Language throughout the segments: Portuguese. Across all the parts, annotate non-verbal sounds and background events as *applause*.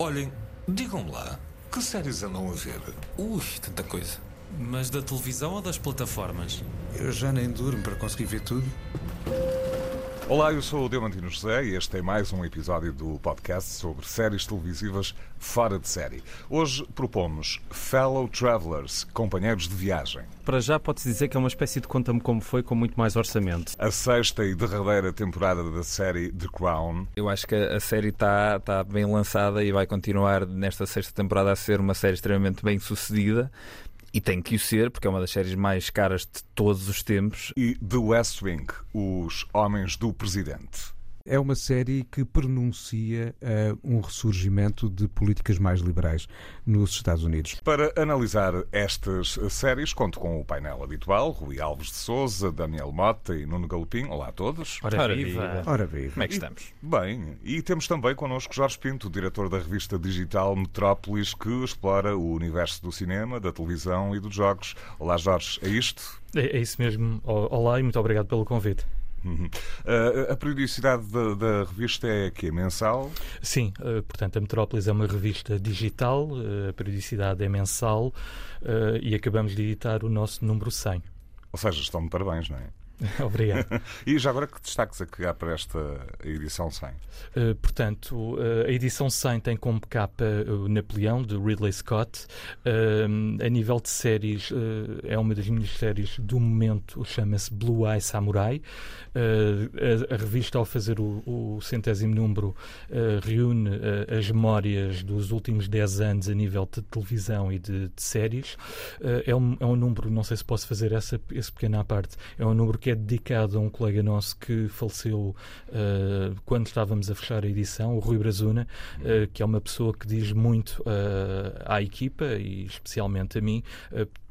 Olhem, digam-me lá, que séries andam a ver? Ui, tanta coisa. Mas da televisão ou das plataformas? Eu já nem durmo para conseguir ver tudo. Olá, eu sou o Diamantino José e este é mais um episódio do podcast sobre séries televisivas fora de série. Hoje propomos Fellow Travelers, companheiros de viagem. Para já pode-se dizer que é uma espécie de conta-me como foi, com muito mais orçamento. A sexta e derradeira temporada da série The Crown. Eu acho que a série está tá bem lançada e vai continuar nesta sexta temporada a ser uma série extremamente bem sucedida. E tem que o ser, porque é uma das séries mais caras de todos os tempos. E The West Wing, Os Homens do Presidente. É uma série que pronuncia uh, um ressurgimento de políticas mais liberais nos Estados Unidos. Para analisar estas séries, conto com o painel habitual: Rui Alves de Souza, Daniel Mota e Nuno Galopim. Olá a todos. Ora, Ora viva. Ora viva. Como é que estamos? E, bem, e temos também connosco Jorge Pinto, diretor da revista digital Metrópolis, que explora o universo do cinema, da televisão e dos jogos. Olá, Jorge, é isto? É, é isso mesmo. Olá e muito obrigado pelo convite. Uhum. Uh, a periodicidade da, da, revista é que é mensal? Sim, uh, portanto a Metrópolis é uma revista digital, uh, a periodicidade é mensal e acabamos de editar o nosso número 100. Ou seja, estão de parabéns, não é? *laughs* Obrigado. e já agora que destaques a que há para esta edição 100? Uh, portanto, uh, a edição 100 tem como capa o Napoleão, de Ridley Scott. Uh, a nível de séries, é uma das minhas séries do momento, chama-se Blue Eye Samurai. A, a, revista, ao fazer o, o centésimo número, reúne as memórias dos últimos 10 anos a nível de televisão e de, de séries. é, um, é um número, não sei se posso fazer essa, esse pequeno à parte, é um número que que é dedicado a um colega nosso que faleceu uh, quando estávamos a fechar a edição, o Rui Brazuna, uh, que é uma pessoa que diz muito uh, à equipa e especialmente a mim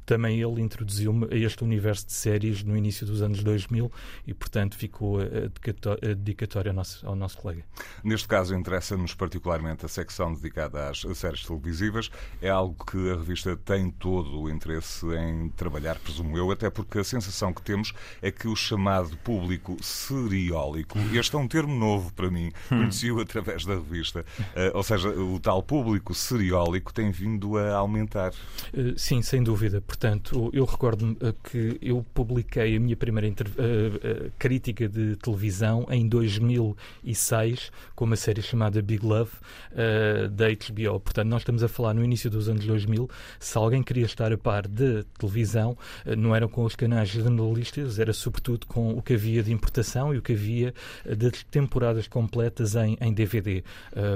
também ele introduziu-me a este universo de séries no início dos anos 2000 e, portanto, ficou a dedicatória ao nosso, ao nosso colega. Neste caso, interessa-nos particularmente a secção dedicada às séries televisivas. É algo que a revista tem todo o interesse em trabalhar, presumo eu, até porque a sensação que temos é que o chamado público seriólico, este é um termo novo para mim, hum. conheci-o através da revista, uh, ou seja, o tal público seriólico tem vindo a aumentar. Uh, sim, sem dúvida. Portanto, eu recordo-me eh, que eu publiquei a minha primeira uh, uh, crítica de televisão em 2006 com uma série chamada Big Love uh, da HBO. Portanto, nós estamos a falar no início dos anos 2000. Se alguém queria estar a par de televisão, não eram com os canais jornalistas, era sobretudo com o que havia de importação e o que havia de temporadas completas em, em DVD.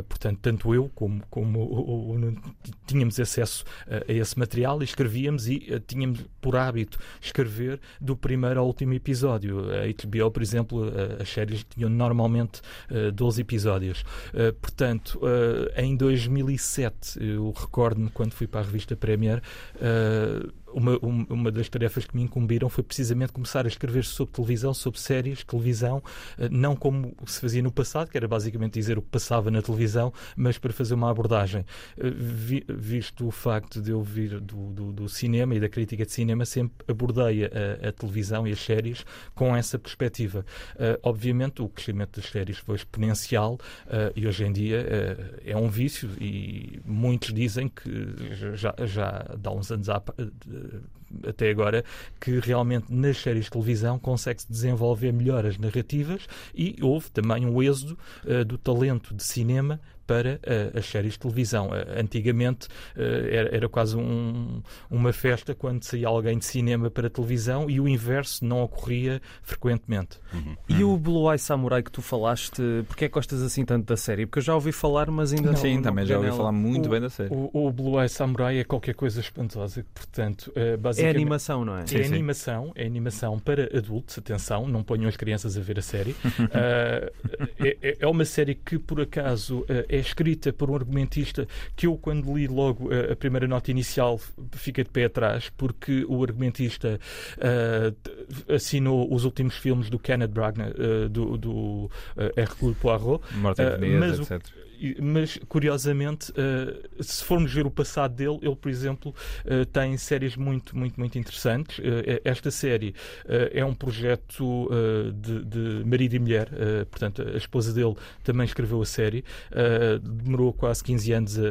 portanto, tanto eu como, como o, o, o, tínhamos acesso a esse material e escrevíamos e tínhamos por hábito escrever do primeiro ao último episódio. A HBO, por exemplo, eh, as séries tinham normalmente 12 eh, episódios. Portanto, em 2007, eu recordo-me quando fui para a revista Premier uma, uma das tarefas que me incumbiram foi precisamente começar a escrever sobre televisão, sobre séries, televisão, eh, não como se fazia no passado, que era basicamente dizer o que passava na televisão, mas para fazer uma abordagem. Eh, vi, visto o facto de eu vir do, do, do, cinema e da crítica de cinema, sempre abordei a, a televisão e as séries com essa perspectiva. Uh, obviamente, o crescimento das séries foi exponencial uh, e hoje em dia uh, é um vício e muitos dizem que já, já dá uns anos à, até agora que realmente nas séries de televisão consegue-se desenvolver melhor as narrativas e houve também um êxodo uh, do talento de cinema para uh, as séries de televisão. Uh, antigamente uh, era, era, quase um, uma festa quando saía alguém de cinema para televisão e o inverso não ocorria frequentemente. Uhum. E o Blue Eye Samurai que tu falaste, porquê é que gostas assim tanto da série? Porque eu já ouvi falar, mas ainda não. Sim, não, também já ouvi falar muito o, bem da série. O, o, Blue Eye Samurai é qualquer coisa espantosa, portanto, basicamente... É animação, não é? É sim, animação, é animação para adultos, atenção, não ponham as crianças a ver a série. *laughs* é, é, é uma série que, por acaso, é escrita por um argumentista que eu, quando li logo a, a primeira nota inicial, fiquei de pé atrás, porque o argumentista uh, assinou os últimos filmes do Kenneth Branagh, uh, do, do uh, Hercule Poirot. Morte uh, mas etc. O, mas, curiosamente, uh, se formos ver o passado dele, ele, por exemplo, uh, tem séries muito, muito, muito interessantes. Uh, esta série é um projeto de, de, marido e mulher, portanto, a esposa dele também escreveu a série. demorou quase 15 anos a,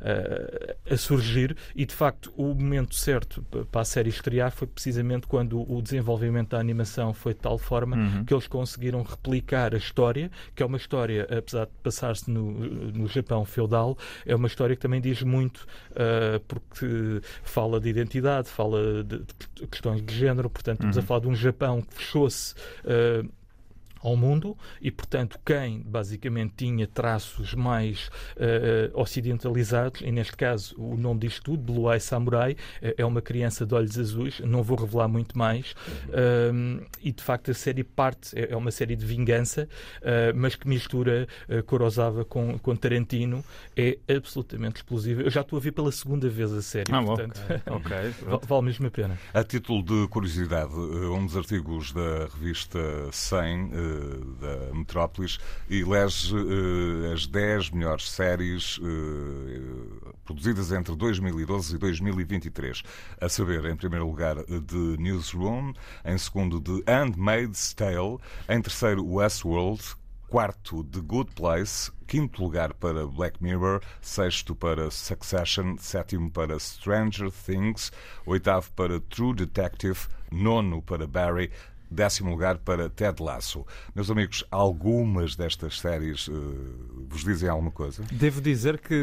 a, a, surgir e, de facto, o momento certo para a série estrear foi precisamente quando o desenvolvimento da animação foi de tal forma uhum. que eles conseguiram replicar a história, que é uma história, apesar de passar-se no, no Japão feudal, é uma história que também diz muito, uh, porque fala de identidade, fala de, de, questões de género, portanto, estamos uhum. a falar de um Japão que fechou-se. Uh, ao mundo e, portanto, quem basicamente tinha traços mais uh, ocidentalizados, e neste caso o nome disto tudo, Blue Eye Samurai, uh, é uma criança de olhos azuis, não vou revelar muito mais, uh, e de facto a série parte, é, é uma série de vingança, mas que mistura uh, Kurosawa com, com Tarantino, é absolutamente explosiva. Eu já estou a ver pela segunda vez a série, ah, portanto, okay. *laughs* okay. vale mesmo a pena. A título de curiosidade, um dos artigos da revista 100 da Metrópolis e elege uh, as 10 melhores séries uh, produzidas entre 2012 e 2023. A saber, em primeiro lugar, de Newsroom, em segundo, de Handmaid's Tale, em terceiro, Westworld, quarto The Good Place, quinto lugar para Black Mirror, sexto para Succession, sétimo para Stranger Things, oitavo para True Detective, nono para Barry, décimo lugar para Ted Lasso. Meus amigos, algumas destas séries uh, vos dizem alguma coisa? Devo dizer que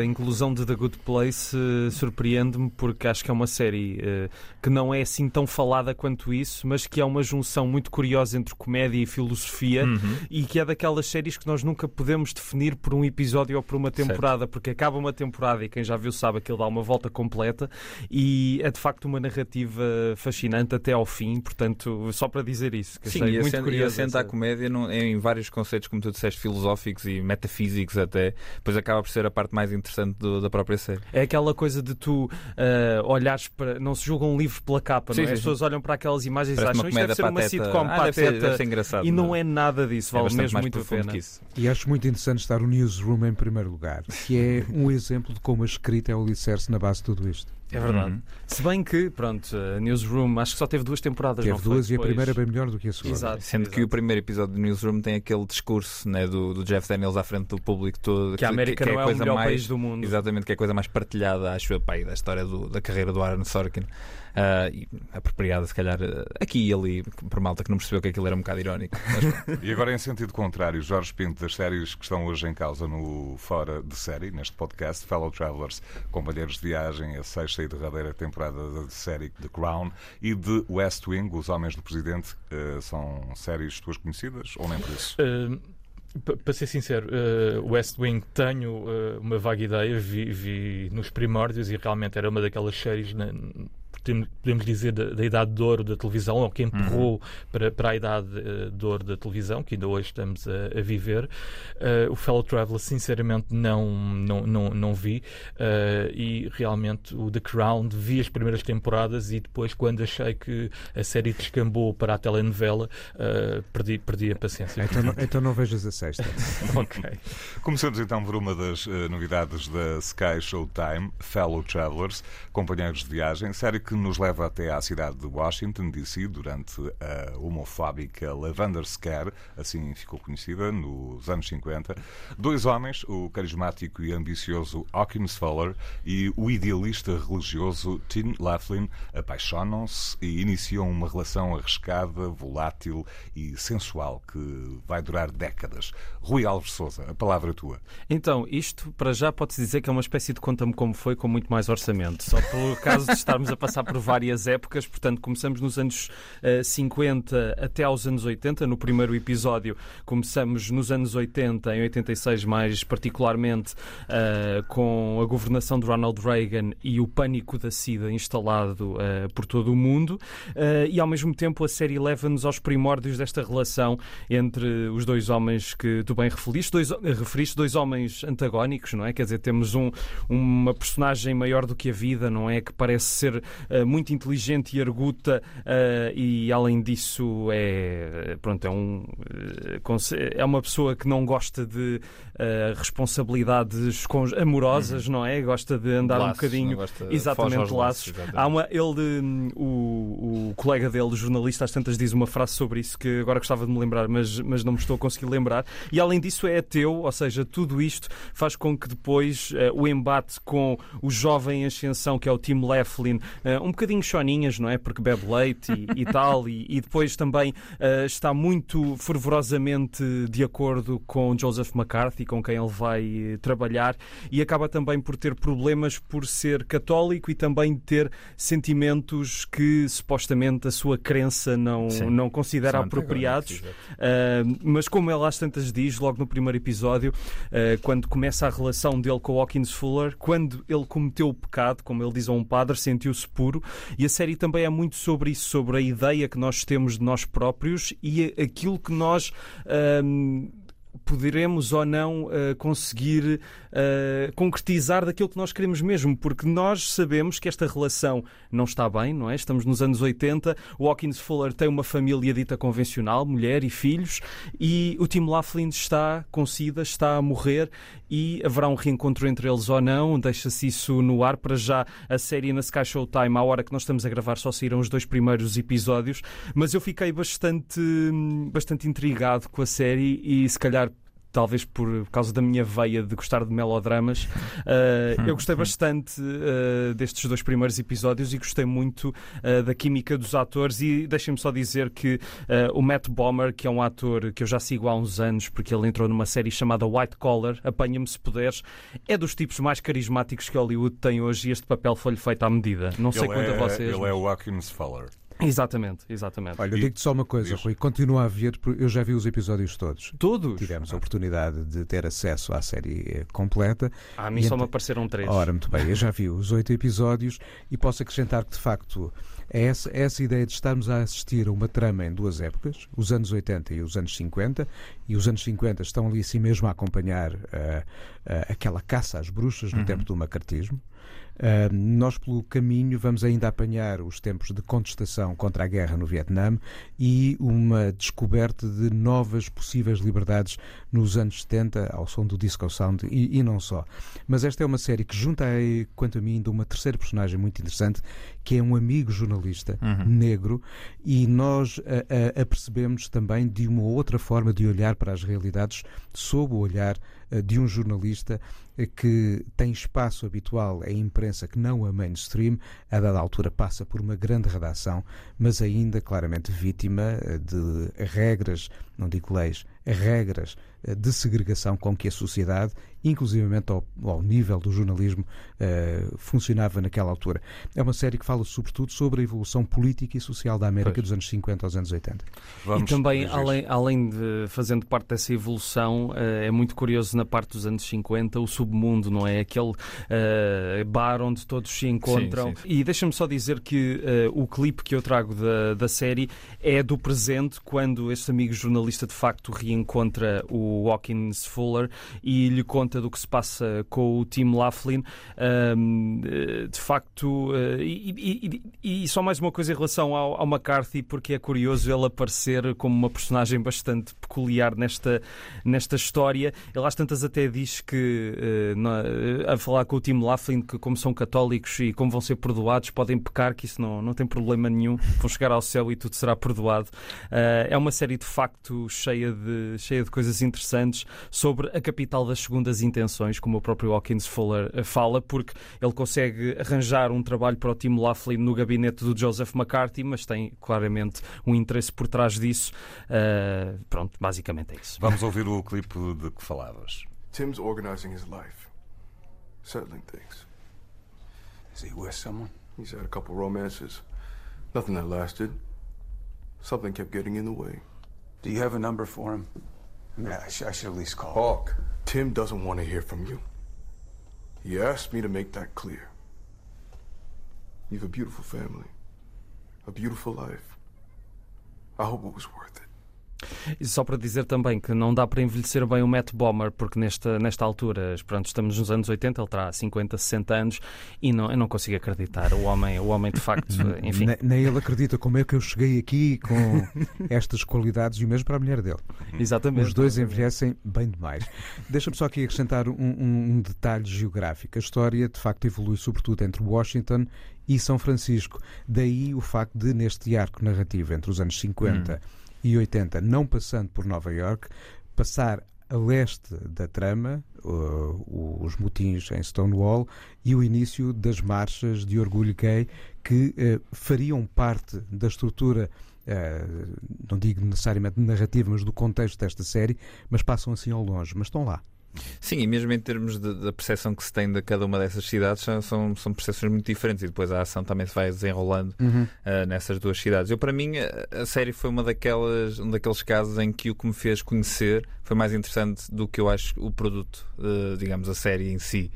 a inclusão de The Good Place uh, surpreende-me porque acho que é uma série uh, que não é assim tão falada quanto isso, mas que é uma junção muito curiosa entre comédia e filosofia uhum. e que é daquelas séries que nós nunca podemos definir por um episódio ou por uma temporada, certo. porque acaba uma temporada e quem já viu sabe que ele dá uma volta completa e é de facto uma narrativa fascinante até ao fim, portanto, só para para dizer isso. Que Sim, e muito curioso, e assenta a comédia em vários conceitos, como tu disseste, filosóficos e metafísicos até, depois acaba por ser a parte mais interessante do, da própria série. É aquela coisa de tu uh, olhares para. Não se julga um livro pela capa, sim, não é? Sim, As pessoas olham para aquelas imagens Parece e acham isto deve ser pateta. uma sitcom ah, pateta. Deve ser, deve ser engraçado. E não, não é nada disso, é vale é mesmo muito a pena. E acho muito interessante estar o Newsroom em primeiro lugar, que é *laughs* um exemplo de como a escrita é o alicerce na base de tudo isto. É verdade. Uhum. Se bem que, pronto, a Newsroom acho que só teve duas temporadas. Teve duas e a primeira é bem melhor do que a segunda. Exato, Sendo exato. que o primeiro episódio do Newsroom tem aquele discurso né, do, do Jeff Daniels à frente do público todo. Que, a América que, que não é, é o melhor mais, país do mundo. Exatamente, que é a coisa mais partilhada, acho eu, pai, da história do, da carreira do Aaron Sorkin. Uh, e apropriada, se calhar, uh, aqui e ali, por malta que não percebeu que aquilo era um bocado irónico. *laughs* Mas... e agora, em sentido contrário, Jorge Pinto, das séries que estão hoje em causa no Fora de Série, neste podcast, Fellow Travelers, Companheiros de Viagem, a sexta e derradeira temporada da série The Crown e de West Wing, Os Homens do Presidente, uh, são séries tuas conhecidas ou nem por isso? Para ser sincero, uh, West Wing tenho uh, uma vaga ideia, vi, vi, nos primórdios e realmente era uma daquelas séries na, podemos dizer, da, da, idade de ouro da televisão, ou que empurrou uhum. para, para a idade uh, de ouro da televisão, que ainda hoje estamos a, a viver. Uh, o Fellow Traveler, sinceramente, não, não, não, não vi. Uh, e realmente o The Crown, vi as primeiras temporadas e depois, quando achei que a série descambou para a telenovela, perdi, perdi a paciência. Então não, então não vejas a sexta. *laughs* ok. Começamos então por uma das novidades da Sky Showtime, Fellow Travelers, companheiros de viagem, série que que nos leva até à cidade de Washington, D.C., durante a homofóbica Lavender Scare, assim ficou conhecida, nos anos 50. Dois homens, o carismático e ambicioso Hawkins Fuller e o idealista religioso Tim Laughlin, apaixonam-se e iniciam uma relação arriscada, volátil e sensual que vai durar décadas. Rui Alves Souza, a palavra é tua. Então, isto para já pode-se dizer que é uma espécie de conta-me como foi, com muito mais orçamento. Só pelo caso de estarmos a passar passar por várias épocas, portanto, começamos nos anos uh, eh, 50 até aos anos 80. No primeiro episódio, começamos nos anos 80, em 86 mais particularmente, uh, com a governação de Ronald Reagan e o pânico da SIDA instalado uh, por todo o mundo. e ao mesmo tempo, a série leva-nos aos primórdios desta relação entre os dois homens que tu bem referiste, dois, referiste, dois homens antagónicos, não é? Quer dizer, temos um, uma personagem maior do que a vida, não é? Que parece ser muito inteligente e arguta uh, e além disso é pronto é um é uma pessoa que não gosta de responsabilidades amorosas, uhum. não é? Gosta de andar laços, um bocadinho exatamente laços. laços. Há uma ele hum, o, o colega dele, o jornalista, às tantas diz uma frase sobre isso que agora gostava de me lembrar, mas, mas não me estou a conseguir lembrar. E além disso é ateu, ou seja, tudo isto faz com que depois o embate com o jovem ascensão que é o Tim Laughlin, uh, um bocadinho choninhas, não é? Porque bebe leite e, e tal, e, e, depois também uh, está muito fervorosamente de acordo com Joseph McCarthy, com quem ele vai eh, trabalhar, e acaba também por ter problemas por ser católico e também ter sentimentos que supostamente a sua crença não, não considera São apropriados. Uh, mas como ela às tantas diz, logo no primeiro episódio, quando começa a relação dele com Hawkins Fuller, quando ele cometeu o pecado, como ele diz a um padre, sentiu-se puro. E a série também é muito sobre isso, sobre a ideia que nós temos de nós próprios e aquilo que nós. Hum, poderemos ou não uh, conseguir uh, concretizar daquilo que nós queremos mesmo, porque nós sabemos que esta relação não está bem, não é? Estamos nos anos 80, o Hawkins Fuller tem uma família dita convencional, mulher e filhos, e o Tim Laughlin está com SIDA, está a morrer e haverá um reencontro entre eles ou não, deixa-se isso no ar. Para já, a série na Sky Showtime, à hora que nós estamos a gravar, só saíram os dois primeiros episódios, mas eu fiquei bastante, bastante intrigado com a série e se calhar talvez por causa da minha veia de gostar de melodramas, uh, eu gostei bastante uh, destes dois primeiros episódios e gostei muito uh, da química dos atores. E deixem-me só dizer que o Matt Bomer, que é um ator que eu já sigo há uns anos, porque ele entrou numa série chamada White Collar, Apanha-me se puderes, é dos tipos mais carismáticos que Hollywood tem hoje e este papel foi-lhe feito à medida. Não sei ele quanto é, a vocês. Ele mas... é o Atkins Fuller. Exatamente, exatamente. Olha, eu digo-te só uma coisa, Rui. Continua a ver, eu já vi os episódios todos. Todos? Tivemos a oportunidade de ter acesso à série eh, completa. Ah, a mim só me apareceram três. Ora, muito bem, eu já vi os oito episódios e posso acrescentar que, de facto, é essa, essa ideia de estarmos a assistir a uma trama em duas épocas, os anos 80 e os anos 50, e os anos 50 estão ali assim mesmo a acompanhar uh, uh, aquela caça às bruxas no uhum. tempo do macartismo. Uh, nós, pelo caminho, vamos ainda apanhar os tempos de contestação contra a guerra no Vietnã e uma descoberta de novas possíveis liberdades nos anos 70, ao som do disco sound e, e não só. Mas esta é uma série que junta, aí, quanto a mim, ainda uma terceira personagem muito interessante, que é um amigo jornalista uhum. negro, e nós apercebemos também de uma outra forma de olhar para as realidades sob o olhar de um jornalista que tem espaço habitual em imprensa que não a mainstream, a dada altura passa por uma grande redação, mas ainda claramente vítima eh, de regras, não digo leis, regras eh, de segregação com que a sociedade, inclusivamente ao, ao nível do jornalismo, uh, funcionava naquela altura. É uma série que fala sobretudo sobre a evolução política e social da América pois. dos anos 50 aos anos 80. Vamos e também, além, além de fazendo parte dessa evolução, uh, é muito curioso na parte dos anos 50 o submundo, não é? Aquele uh, bar onde todos se encontram. Sim, sim, sim. E deixa-me só dizer que o clipe que eu trago da, da série é do presente, quando este amigo jornalista de facto reencontra o Hawkins Fuller e lhe conta do que se passa com o Tim Laughlin. Um, de facto, uh, e, e, e, só mais uma coisa em relação ao, ao, McCarthy, porque é curioso ele aparecer como uma personagem bastante peculiar nesta, nesta história. Ele às tantas até diz que, na, a falar com o Tim Laughlin, que como são católicos e como vão ser perdoados, podem pecar, que isso não, não tem problema nenhum, vão chegar ao céu e tudo será perdoado. É uma série de facto cheia de, cheia de coisas interessantes sobre a capital das segundas intenções, como o próprio Hawkins Fuller eh, fala, porque ele consegue arranjar um trabalho para o Tim Laughlin no gabinete do Joseph McCarthy, mas tem claramente um interesse por trás disso. Uh, pronto, basicamente é isso. Vamos ouvir o clipe de que falavas. Tim's organizing his life, settling things. Is he with someone? He's had a couple romances. Nothing that lasted. Something kept getting in the way. Do you have a number for him? I mean, I, sh I should at least call. Hawk, Tim doesn't want to hear from you. He asked me to make that clear. You have a beautiful family, a beautiful life. I hope it was worth it. E só para dizer também que não dá para envelhecer bem o Matt Bomer, porque nesta, nesta altura, pronto, estamos nos anos 80, ele terá 50, 60 anos e não, eu não consigo acreditar. O homem, o homem de facto, *laughs* enfim. Nem, nem ele acredita como é que eu cheguei aqui com *laughs* estas qualidades e o mesmo para a mulher dele. Exatamente. Os dois envelhecem bem demais. Deixa-me só aqui acrescentar um, um, um detalhe geográfico. A história, de facto, evolui sobretudo entre Washington e São Francisco. Daí o facto de, neste arco narrativo entre os anos 50 hum. E 80, não passando por Nova York, passar a leste da trama, uh, os motins em Stonewall e o início das marchas de orgulho gay que uh, fariam parte da estrutura Uh, não digo necessariamente narrativa, mas do contexto desta série, mas passam assim ao longe, mas estão lá. Sim, e mesmo em termos da percepção que se tem de cada uma dessas cidades, são, são, são percepções muito diferentes e depois a ação também se vai desenrolando uhum. uh, nessas duas cidades. Eu, para mim, a, a, série foi uma daquelas, um daqueles casos em que o que me fez conhecer foi mais interessante do que eu acho o produto, uh, digamos, a série em si.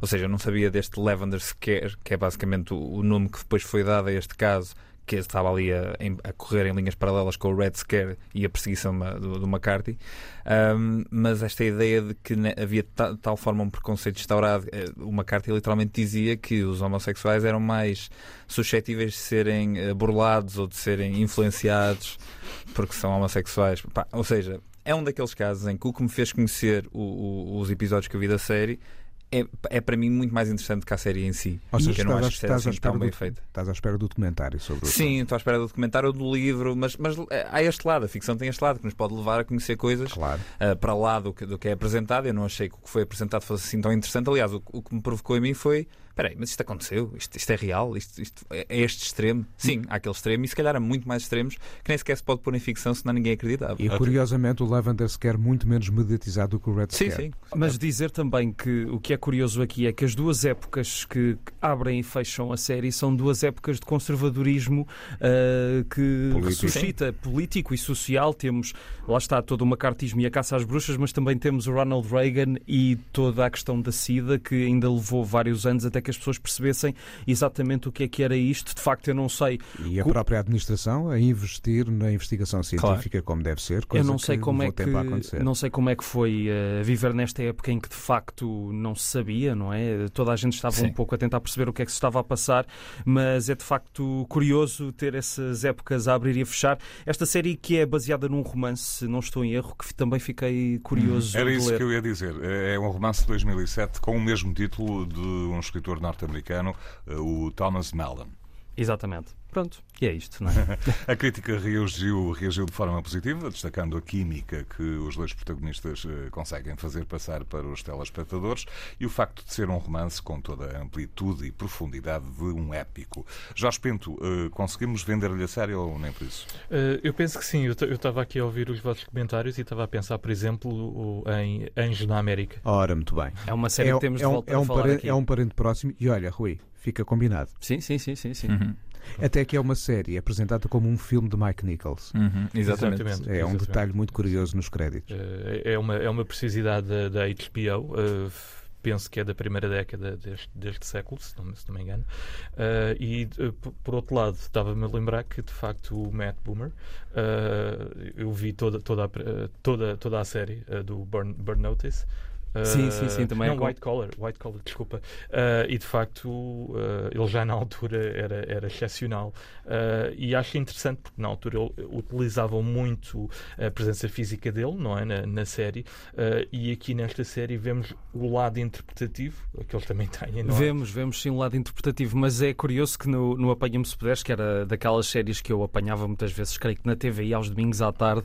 Ou seja, eu não sabia deste Lavender Scare, que é basicamente o, o nome que depois foi dado a este caso que estava ali a, a, correr em linhas paralelas com o Red Scare e a perseguição do, do McCarthy. Um, mas esta ideia de que havia de tal forma um preconceito instaurado, eh, o McCarthy literalmente dizia que os homossexuais eram mais suscetíveis de serem eh, burlados ou de serem influenciados porque são homossexuais. Ou seja, é um daqueles casos em que o que me fez conhecer o, o, os episódios que eu vi da série é, é para mim muito mais interessante que a série em si. Ou seja, eu não acho que seja assim tão bem feita. Estás à espera do documentário sobre Sim, estou à espera do documentário ou do livro, mas, mas eh, há este lado, a ficção tem este lado que nos pode levar a conhecer coisas claro. uh, para lá do que, do que é apresentado. Eu não achei que o que foi apresentado fosse assim tão interessante. Aliás, o, o que me provocou em mim foi espera aí, mas isto aconteceu? Isto, isto é real? Isto, isto, é, é este extremo? Sim, há aquele extremo e se calhar há muito mais extremos que nem sequer se pode pôr em ficção, senão ninguém acreditava. E curiosamente o Lavender quer muito menos mediatizado do que o Red Sim, sim. Mas dizer também que o que é curioso aqui é que as duas épocas que abrem e fecham a série são duas épocas de conservadorismo uh, que político. suscita sim. político e social. Temos, lá está, todo o macartismo e a caça às bruxas, mas também temos o Ronald Reagan e toda a questão da SIDA, que ainda levou vários anos até que as pessoas percebessem exatamente o que é que era isto. De facto, eu não sei. E a própria administração a investir na investigação científica claro. como deve ser. eu não sei como é que não sei como é que foi uh, viver nesta época em que de facto não se sabia, não é? Toda a gente estava Sim. um pouco a tentar perceber o que é que se estava a passar, mas é de facto curioso ter essas épocas a abrir e a fechar. Esta série que é baseada num romance, se não estou em erro, que também fiquei curioso. Hum, era isso ler. que eu ia dizer. É, é um romance de 2007 com o mesmo título de um escritor norte-americano, eh, o Thomas Mellon. Exatamente. Pronto, e é isto, não é? *laughs* a crítica reagiu, reagiu de forma positiva, destacando a química que os dois protagonistas uh, conseguem fazer passar para os telespectadores e o facto de ser um romance com toda a amplitude e profundidade de um épico. Jorge Pinto, uh, conseguimos vender-lhe a série ou nem por isso? Uh, eu penso que sim. Eu estava aqui a ouvir os vossos comentários e estava a pensar, por exemplo, em Anjo na América. Ora, muito bem. É uma série é, que temos é, de volta é um a falar parente, aqui. É um parente próximo e olha, Rui, fica combinado. Sim, sim, sim, sim. sim. Uhum. Até que é uma série apresentada como um filme de Mike Nichols. Uhum, exatamente. exatamente. É exatamente. um detalhe muito curioso nos créditos. É uma, é uma precisidade da, da HBO. Uh, penso que é da primeira década deste, deste século, se não, se não me engano. Uh, e, uh, por outro lado, estava-me a lembrar que, de facto, o Matt Boomer, uh, eu vi toda, toda, a, toda, toda a série do Burn, Burn Notice. Sim, sim, sim, também não, é White Collar, White Collar, desculpa. Uh, e de facto, uh, ele já na altura era, era excepcional. Uh, e acho interessante porque na altura ele, utilizavam muito a presença física dele, não é? Na, na série. e aqui nesta série vemos o lado interpretativo, que eles também têm, não é? Vemos, vemos sim o lado interpretativo, mas é curioso que no, no Apanha-me se puderes, que era daquelas séries que eu apanhava muitas vezes, creio que na TV aos domingos à tarde,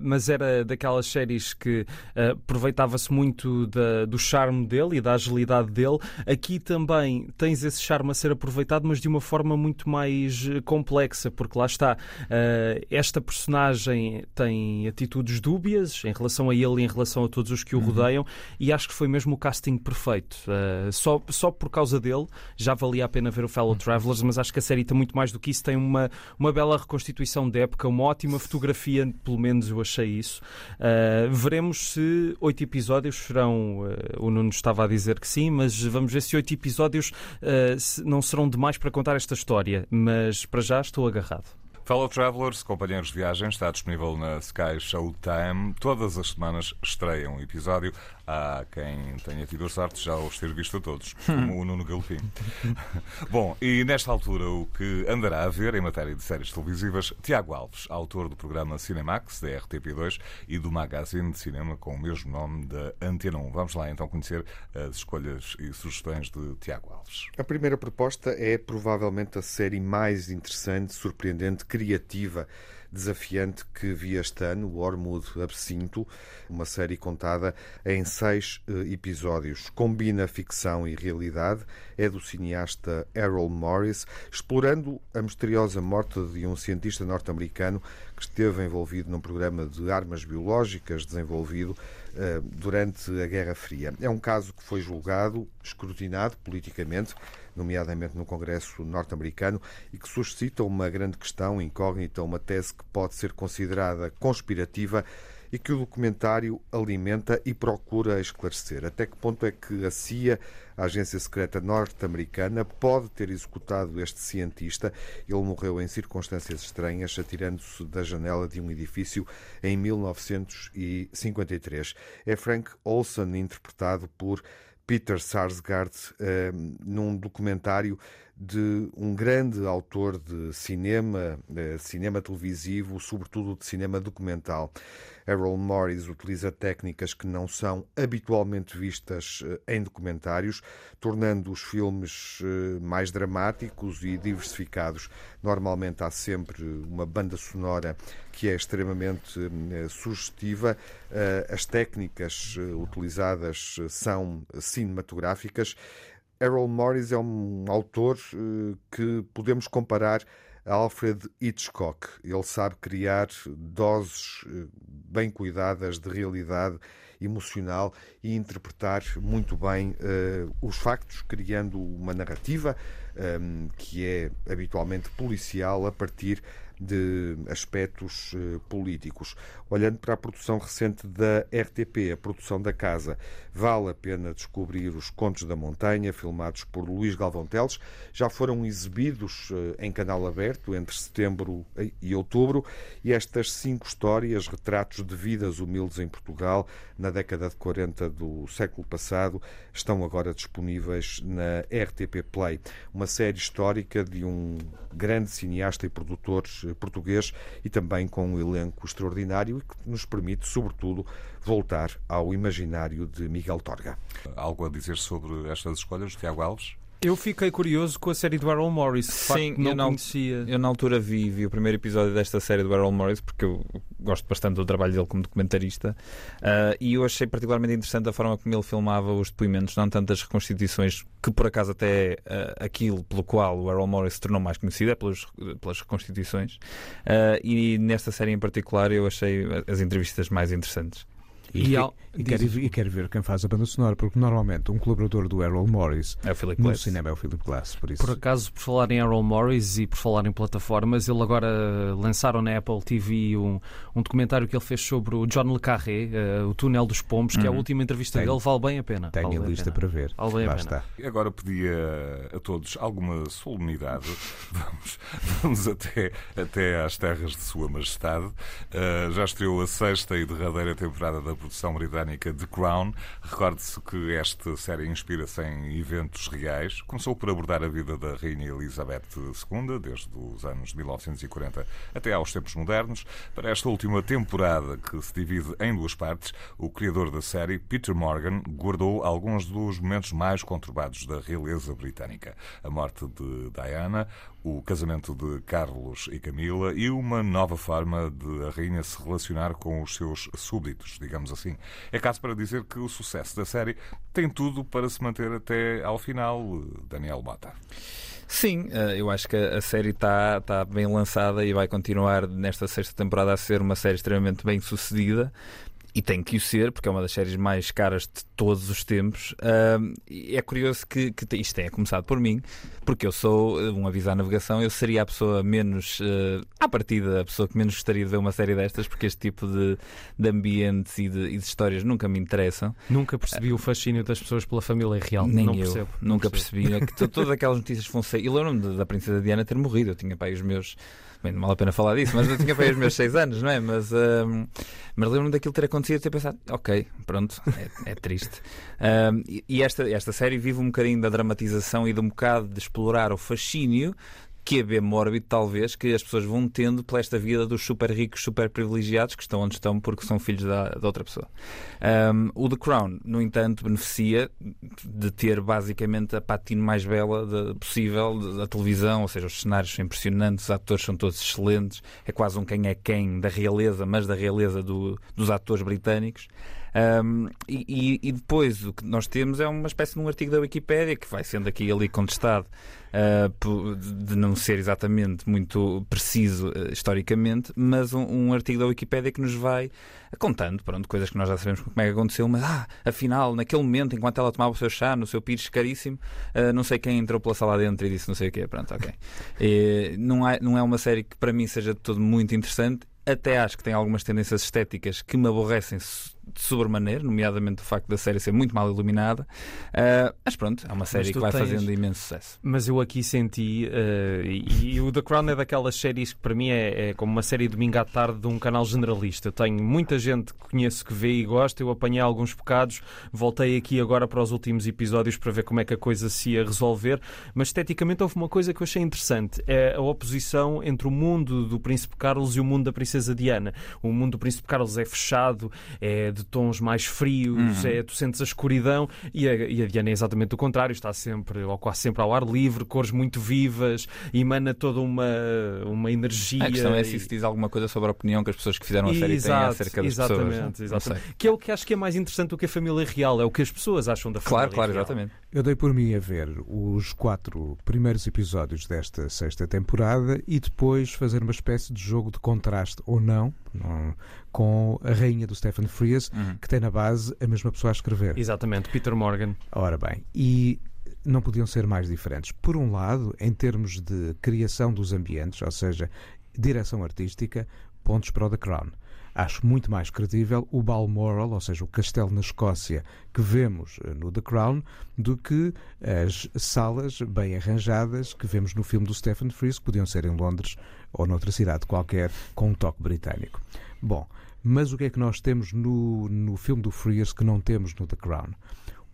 mas era daquelas séries que aproveitava-se muito muito da, do charme dele e da agilidade dele. Aqui também tens esse charme a ser aproveitado, mas de uma forma muito mais eh, complexa, porque lá está, uh, esta personagem tem atitudes dúbias em relação a ele e em relação a todos os que o uhum. rodeiam, e acho que foi mesmo o casting perfeito. Uh, só, só por causa dele já valia a pena ver o Fellow uhum. Travelers, mas acho que a série tem muito mais do que isso. Tem uma, uma bela reconstituição da época, uma ótima fotografia, pelo menos eu achei isso. Uh, veremos se oito episódios serão, uh, o Nuno estava a dizer que sim, mas vamos ver se oito episódios uh, não serão demais para contar esta história. Mas para já estou agarrado. Fellow Travelers, companheiros de viagem, está disponível na Sky Showtime. Todas as semanas estreia um episódio. Há quem tenha tido a sorte já os ter visto a todos, como o Nuno Galopim. *laughs* Bom, e nesta altura o que andará a ver em matéria de séries televisivas, Tiago Alves, autor do programa Cinemax, da RTP2, e do magazine de cinema com o mesmo nome da Antena 1. Vamos lá então conhecer as escolhas e sugestões de Tiago Alves. A primeira proposta é provavelmente a série mais interessante, surpreendente, criativa, desafiante que vi este ano, o Ormud Absinto, uma série contada em seis eh, episódios. Combina ficção e realidade, é do cineasta Errol Morris, explorando a misteriosa morte de um cientista norte-americano que esteve envolvido num programa de armas biológicas desenvolvido eh, durante a Guerra Fria. É um caso que foi julgado, escrutinado politicamente, nomeadamente no Congresso norte-americano, e que suscita uma grande questão incógnita, uma tese que pode ser considerada conspirativa e que o documentário alimenta e procura esclarecer. Até que ponto é que a CIA, a agência secreta norte-americana, pode ter executado este cientista? Ele morreu em circunstâncias estranhas, atirando-se da janela de um edifício em 1953. É Frank Olson, interpretado por Peter Sarsgaard eh, num documentário de um grande autor de cinema, eh, cinema televisivo, sobretudo de cinema documental. Errol Morris utiliza técnicas que não são habitualmente vistas eh, em documentários, tornando os filmes mais dramáticos e diversificados. Normalmente há sempre uma banda sonora que é extremamente sugestiva. As técnicas utilizadas são cinematográficas. Errol Morris é um autor que podemos comparar a Alfred Hitchcock. Ele sabe criar doses bem cuidadas de realidade emocional e interpretar muito bem uh, os factos, criando uma narrativa um, que é habitualmente policial a partir de aspectos uh, políticos. Olhando para a produção recente da RTP, a produção da casa, vale a pena descobrir os Contos da Montanha, filmados por Luís Galvão Teles. Já foram exibidos uh, em canal aberto entre setembro e outubro. E estas cinco histórias, retratos de vidas humildes em Portugal na década de 40 do século passado, estão agora disponíveis na RTP Play. Uma série histórica de um grande cineasta e produtor português e também com um elenco extraordinário e que nos permite, sobretudo, voltar ao imaginário de Miguel Torga. Algo a dizer sobre estas escolhas, Tiago Alves? Eu fiquei curioso com a série do Errol Morris. Sim, não eu, na, conhecia. eu na altura vi, vi o primeiro episódio desta série do Errol Morris porque eu gosto bastante do trabalho dele como documentarista uh, e eu achei particularmente interessante a forma como ele filmava os depoimentos, não tantas reconstituições, que por acaso até uh, aquilo pelo qual o Errol Morris se tornou mais conhecido é pelas, pelas reconstituições. Uh, e nesta série em particular eu achei as entrevistas mais interessantes. E, e, e, quero, e, quero, ver quem faz a banda sonora, porque normalmente um colaborador do Errol Morris é o no Glass. cinema é o Philip Glass. Por, isso. por acaso, por falar em Errol Morris e por falar em plataformas, ele agora lançaram na Apple TV um, um documentário que ele fez sobre o John Le Carré, uh, o Túnel dos Pombos, que é a uhum. última entrevista dele, vale bem a pena. Tenho vale a lista para ver. Vale bem Lá a pena. Está. Agora pedia a todos alguma solenidade. *laughs* vamos, vamos até, até às terras de Sua Majestade. Uh, já estreou a sexta e derradeira temporada da produção britânica The Crown. Recorde-se que esta série inspira-se em eventos reais. Começou por abordar a vida da Rainha Elizabeth II, desde os anos 1940 até aos tempos modernos. Para esta última temporada, que se divide em duas partes, o criador da série, Peter Morgan, guardou alguns dos momentos mais conturbados da realeza britânica. A morte de Diana, o casamento de Carlos e Camila e uma nova forma de a rainha se relacionar com os seus súbditos, digamos assim. É caso para dizer que o sucesso da série tem tudo para se manter até ao final, Daniel Mota. Sim, eh, eu acho que a série está tá bem lançada e vai continuar nesta sexta temporada a ser uma série extremamente bem sucedida e tem que o ser, porque é uma das séries mais caras de todos os tempos. Uh, é curioso que, que isto tenha começado por mim, porque eu sou eh, um aviso à navegação, eu seria a pessoa menos, uh, à partida, a pessoa que menos gostaria de ver uma série destas, porque este tipo de, de ambientes e de, e de histórias nunca me interessam. Nunca percebi uh, o fascínio das pessoas pela família real. Nem não eu, percebo. Nunca percebi. É que todas aquelas notícias foram E lembro-me da Princesa Diana ter morrido, eu tinha pai os meus Bem, não vale a pena falar disso, mas eu tinha feito os meus 6 anos, não é? Mas, um, mas lembro-me daquilo ter acontecido e ter pensado, ok, pronto, é, é triste. Um, e, esta, esta série vive um bocadinho da dramatização e de um bocado de explorar o fascínio bem mórbido, talvez, que as pessoas vão tendo pela esta vida dos super ricos, super privilegiados, que estão onde estão porque são filhos da, da outra pessoa. Um, o The Crown, no entanto, beneficia de ter basicamente a patina mais bela de, possível da televisão, ou seja, os cenários são impressionantes, os atores são todos excelentes, é quase um quem é quem da realeza, mas da realeza do, dos atores britânicos. Um, e, e, depois o que nós temos é uma espécie de um artigo da Wikipédia que vai sendo aqui e ali contestado uh, de não ser exatamente muito preciso uh, historicamente, mas um, um, artigo da Wikipédia que nos vai contando pronto, coisas que nós já sabemos como é que aconteceu, mas ah, afinal, naquele momento, enquanto ela tomava o seu chá no seu pires caríssimo, uh, não sei quem entrou pela sala dentro e disse não sei o quê. Pronto, ok. E, não, é, não é uma série que para mim seja de todo muito interessante até acho que tem algumas tendências estéticas que me aborrecem de sobremaneira, nomeadamente o facto da série ser muito mal iluminada. Uh, mas pronto, é uma série que vai tens... fazendo imenso sucesso. Mas eu aqui senti, uh, e, e, o The Crown é daquelas séries que para mim é, é, como uma série de domingo à tarde de um canal generalista. Eu tenho muita gente que conheço que vê e gosta, eu apanhei alguns bocados, voltei aqui agora para os últimos episódios para ver como é que a coisa se ia resolver, mas esteticamente houve uma coisa que eu achei interessante, é a oposição entre o mundo do Príncipe Carlos e o mundo da Princesa Diana. O mundo do Príncipe Carlos é fechado, é de tons mais frios, uhum. é, tu sentes a escuridão e a, e a Diana é exatamente o contrário, está sempre, ou quase sempre ao ar livre, cores muito vivas, emana toda uma, uma energia. A questão é se isso diz alguma coisa sobre a opinião que as pessoas que fizeram a série Exato, têm acerca das exatamente, pessoas. Exatamente. Que é o que acho que é mais interessante do que a família real, é o que as pessoas acham da família claro, claro, real. exatamente. Eu dei por mim a ver os quatro primeiros episódios desta sexta temporada e depois fazer uma espécie de jogo de contraste ou não, não com a rainha do Stephen Frears, uhum. que tem na base a mesma pessoa a escrever. Exatamente, Peter Morgan. Ora bem, e não podiam ser mais diferentes. Por um lado, em termos de criação dos ambientes, ou seja, direção artística, pontos para o The Crown. Acho muito mais credível o Balmoral, ou seja, o castelo na Escócia que vemos eh, no The Crown, do que as salas bem arranjadas que vemos no filme do Stephen Frears, que podiam ser em Londres ou noutra cidade qualquer com um toque britânico. Bom, mas o que é que nós temos no, no filme do Frears que não temos no The Crown?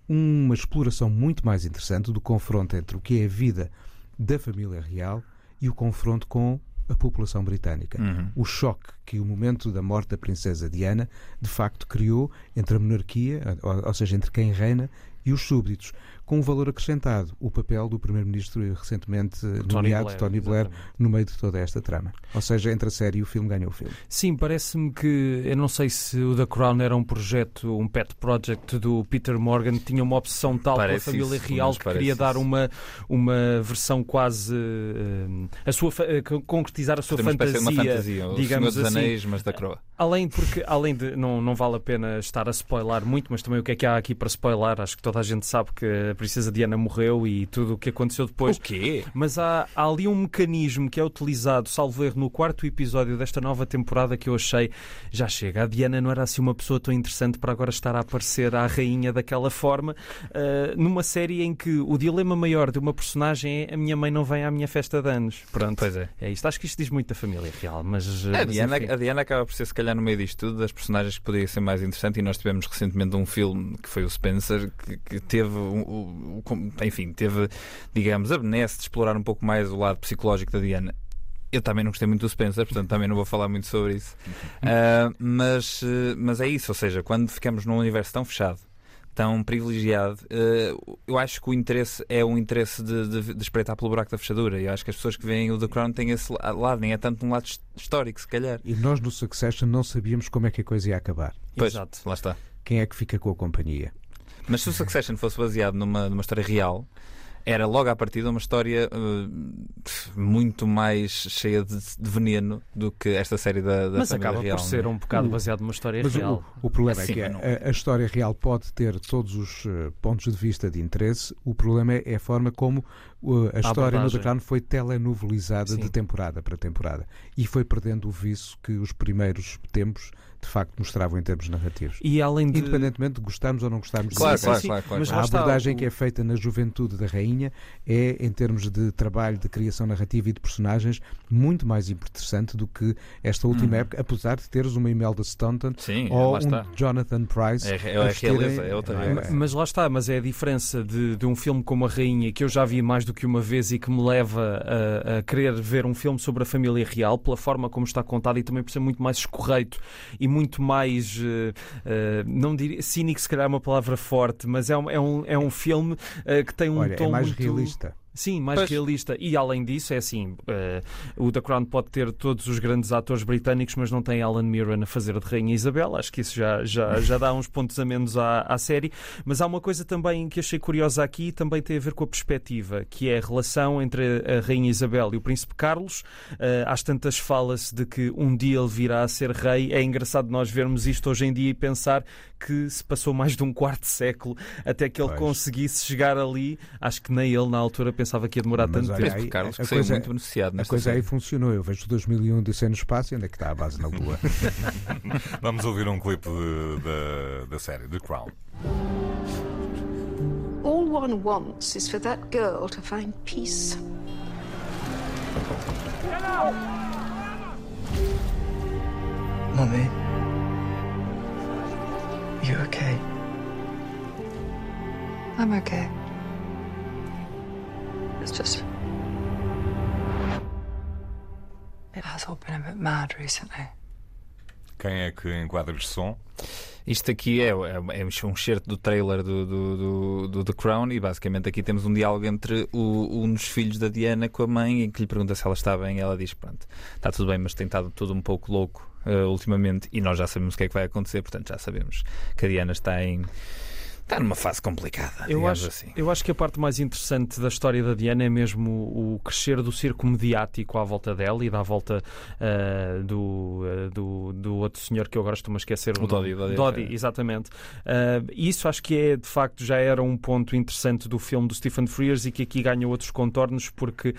Uma exploração muito mais interessante do confronto entre o que é a vida da família real e o confronto com a população britânica. Uhum. O choque que o momento da morte da princesa Diana de facto criou entre a monarquia, ou, ou seja, entre quem reina e os súbditos com um valor acrescentado, o papel do Primeiro-Ministro recentemente Tony nomeado, Blair, Tony Blair, exatamente. no meio de toda esta trama. Ou seja, entre a série e o filme ganhou o filme. Sim, parece-me que, eu não sei se o The Crown era um projeto, um pet project do Peter Morgan, tinha uma obsessão tal parece pela família isso, real que queria dar uma, uma versão quase, uh, a sua, uh, concretizar a sua fantasia, uma fantasia, digamos assim. Anéis, mas da Croa. Além, porque, além de, não, não vale a pena estar a spoiler muito, mas também o que é que há aqui para spoiler, acho que toda a gente sabe que Princesa Diana morreu e tudo o que aconteceu depois. O quê? Mas há, há ali um mecanismo que é utilizado, salvo erro, no quarto episódio desta nova temporada que eu achei já chega. A Diana não era assim uma pessoa tão interessante para agora estar a aparecer à rainha daquela forma, uh, numa série em que o dilema maior de uma personagem é a minha mãe não vem à minha festa de anos. Pronto, pois é. É isto. Acho que isto diz muito da família real, mas. A, mas Diana, a Diana acaba por ser, se calhar, no meio disto tudo, das personagens que poderia ser mais interessante e nós tivemos recentemente um filme que foi o Spencer que, que teve um, enfim, teve, digamos, a benesse de explorar um pouco mais o lado psicológico da Diana. Eu também não gostei muito do Spencer, portanto também não vou falar muito sobre isso. Uh, *laughs* mas, mas é isso, ou seja, quando ficamos num universo tão fechado, tão privilegiado, uh, eu acho que o interesse é um interesse de, de, de, espreitar pelo buraco da fechadura. E eu acho que as pessoas que veem o The Crown têm esse lado, nem é tanto um lado histórico, se calhar. E nós no Succession não sabíamos como é que a coisa ia acabar. Pois, Exato. lá está. Quem é que fica com a companhia? Mas se o Succession fosse baseado numa, numa história real, era logo à partida uma história uh, muito mais cheia de, de, veneno do que esta série da, da Mas acaba real, por ser um bocado baseado numa história mas real. O, o problema assim, é que a, a, história real pode ter todos os uh, pontos de vista de interesse, o problema é, é a forma como uh, a, a história no The Crown foi telenovelizada Sim. de temporada para temporada e foi perdendo o viço que os primeiros tempos de facto mostravam em termos narrativos. E além de... Independentemente de gostarmos ou não gostarmos Claro, de claro, claro, claro. Mas a abordagem o- que é feita na juventude da rainha é, em termos de trabalho de criação narrativa e de personagens, muito mais interessante do que esta última época, apesar de teres uma Imelda Staunton Sim, ou um está. Jonathan Price. É, é, a é realeza, é outra não realeza. Mas lá está, mas é a diferença de, de um filme como A Rainha, que eu já vi mais do que uma vez e que me leva a, a querer ver um filme sobre a família real, pela forma como está contado e também por ser muito mais escorreito e muito mais, eh, não diria, cínico se calhar é uma palavra forte, mas é um, é um, é um filme eh, que tem um Olha, tom é mais muito... realista. Sim, mais Pois. realista. E além disso, é assim: eh, o The Crown pode ter todos os grandes atores britânicos, mas não tem Alan Mirren a fazer de Rainha Isabel. Acho que isso já, já, *laughs* já dá uns pontos a menos à, à série. Mas há uma coisa também que achei curiosa aqui, e também tem a ver com a perspectiva, que é a relação entre a Rainha Isabel e o Príncipe Carlos. Eh, às tantas fala-se de que um dia ele virá a ser rei. É engraçado nós vermos isto hoje em dia e pensar que se passou mais de um quarto século até que ele Pois. conseguisse chegar ali. Acho que nem ele na altura pensava que ia demorar Mas tanto tempo. aí- Carlos, a que coisa- muito beneficiado A coisa aí série. funcionou. Eu vejo 2001 de no espaço e onde é que está a base na Lua? *laughs* Vamos ouvir um clipe de- da, da série, The Crown. All one wants is for that girl to find peace. Mummy. You okay? I'm okay. It's just. It has all been a bit mad recently. Quem é que enquadra de som? Isto aqui é, é, é um excerto do trailer do, do, do, do The Crown e basicamente aqui temos um diálogo entre o, um dos filhos da Diana com a mãe em que lhe pergunta se ela está bem e ela diz, pronto, está tudo bem, mas tem estado tudo um pouco louco eh, ultimamente e nós já sabemos o que é que vai acontecer, portanto já sabemos que a Diana está em está numa fase complicada, Eu acho, assim. eu acho que a parte mais interessante da história da Diana é mesmo o, o crescer do circo mediático à volta dela e da volta ah, do, ah, do, do outro senhor que eu agora estou-me a esquecer. O Dodi, Dodi, Dodi, é. exatamente. Ah, isso acho que é, de facto, já era um ponto interessante do filme do Stephen Frears e que aqui ganha outros contornos porque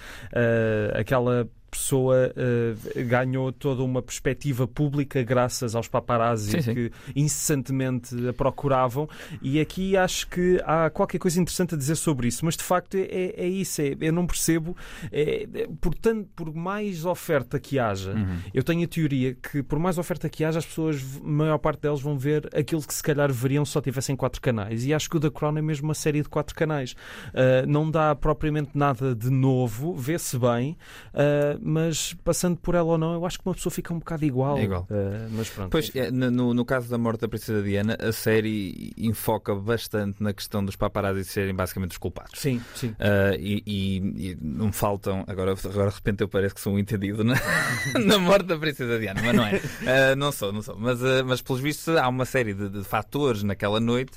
aquela pessoa ah, ganhou toda uma perspectiva pública graças aos paparazzi Sim, sim. que incessantemente a procuravam e aqui acho que há qualquer coisa interessante a dizer sobre isso, mas de facto é, é- é isso, é- eu não percebo é, é, por, tanto, por mais oferta que haja, Uhum. eu tenho a teoria que por mais oferta que haja, as pessoas, a maior parte delas vão ver aquilo que se calhar veriam se só tivessem quatro canais. E acho que o The Crown é mesmo uma série de quatro canais. Ah, não dá propriamente nada de novo, vê-se bem, ah, mas passando por ela ou não, eu acho que uma pessoa fica um bocado igual. É igual. Ah, mas pronto. Pois, é, no- no, caso da morte da Princesa Diana, a série enfoca bastante na questão dos paparazzi serem basicamente os culpados. Sim, sim. Ah, e, e- e não faltam. Agora, agora de repente eu parece que sou um entendido na, *laughs* na morte da Princesa Diana, mas não é. Ah, não sou, não sou. Mas, mas pelos vistos há uma série de, de fatores naquela noite.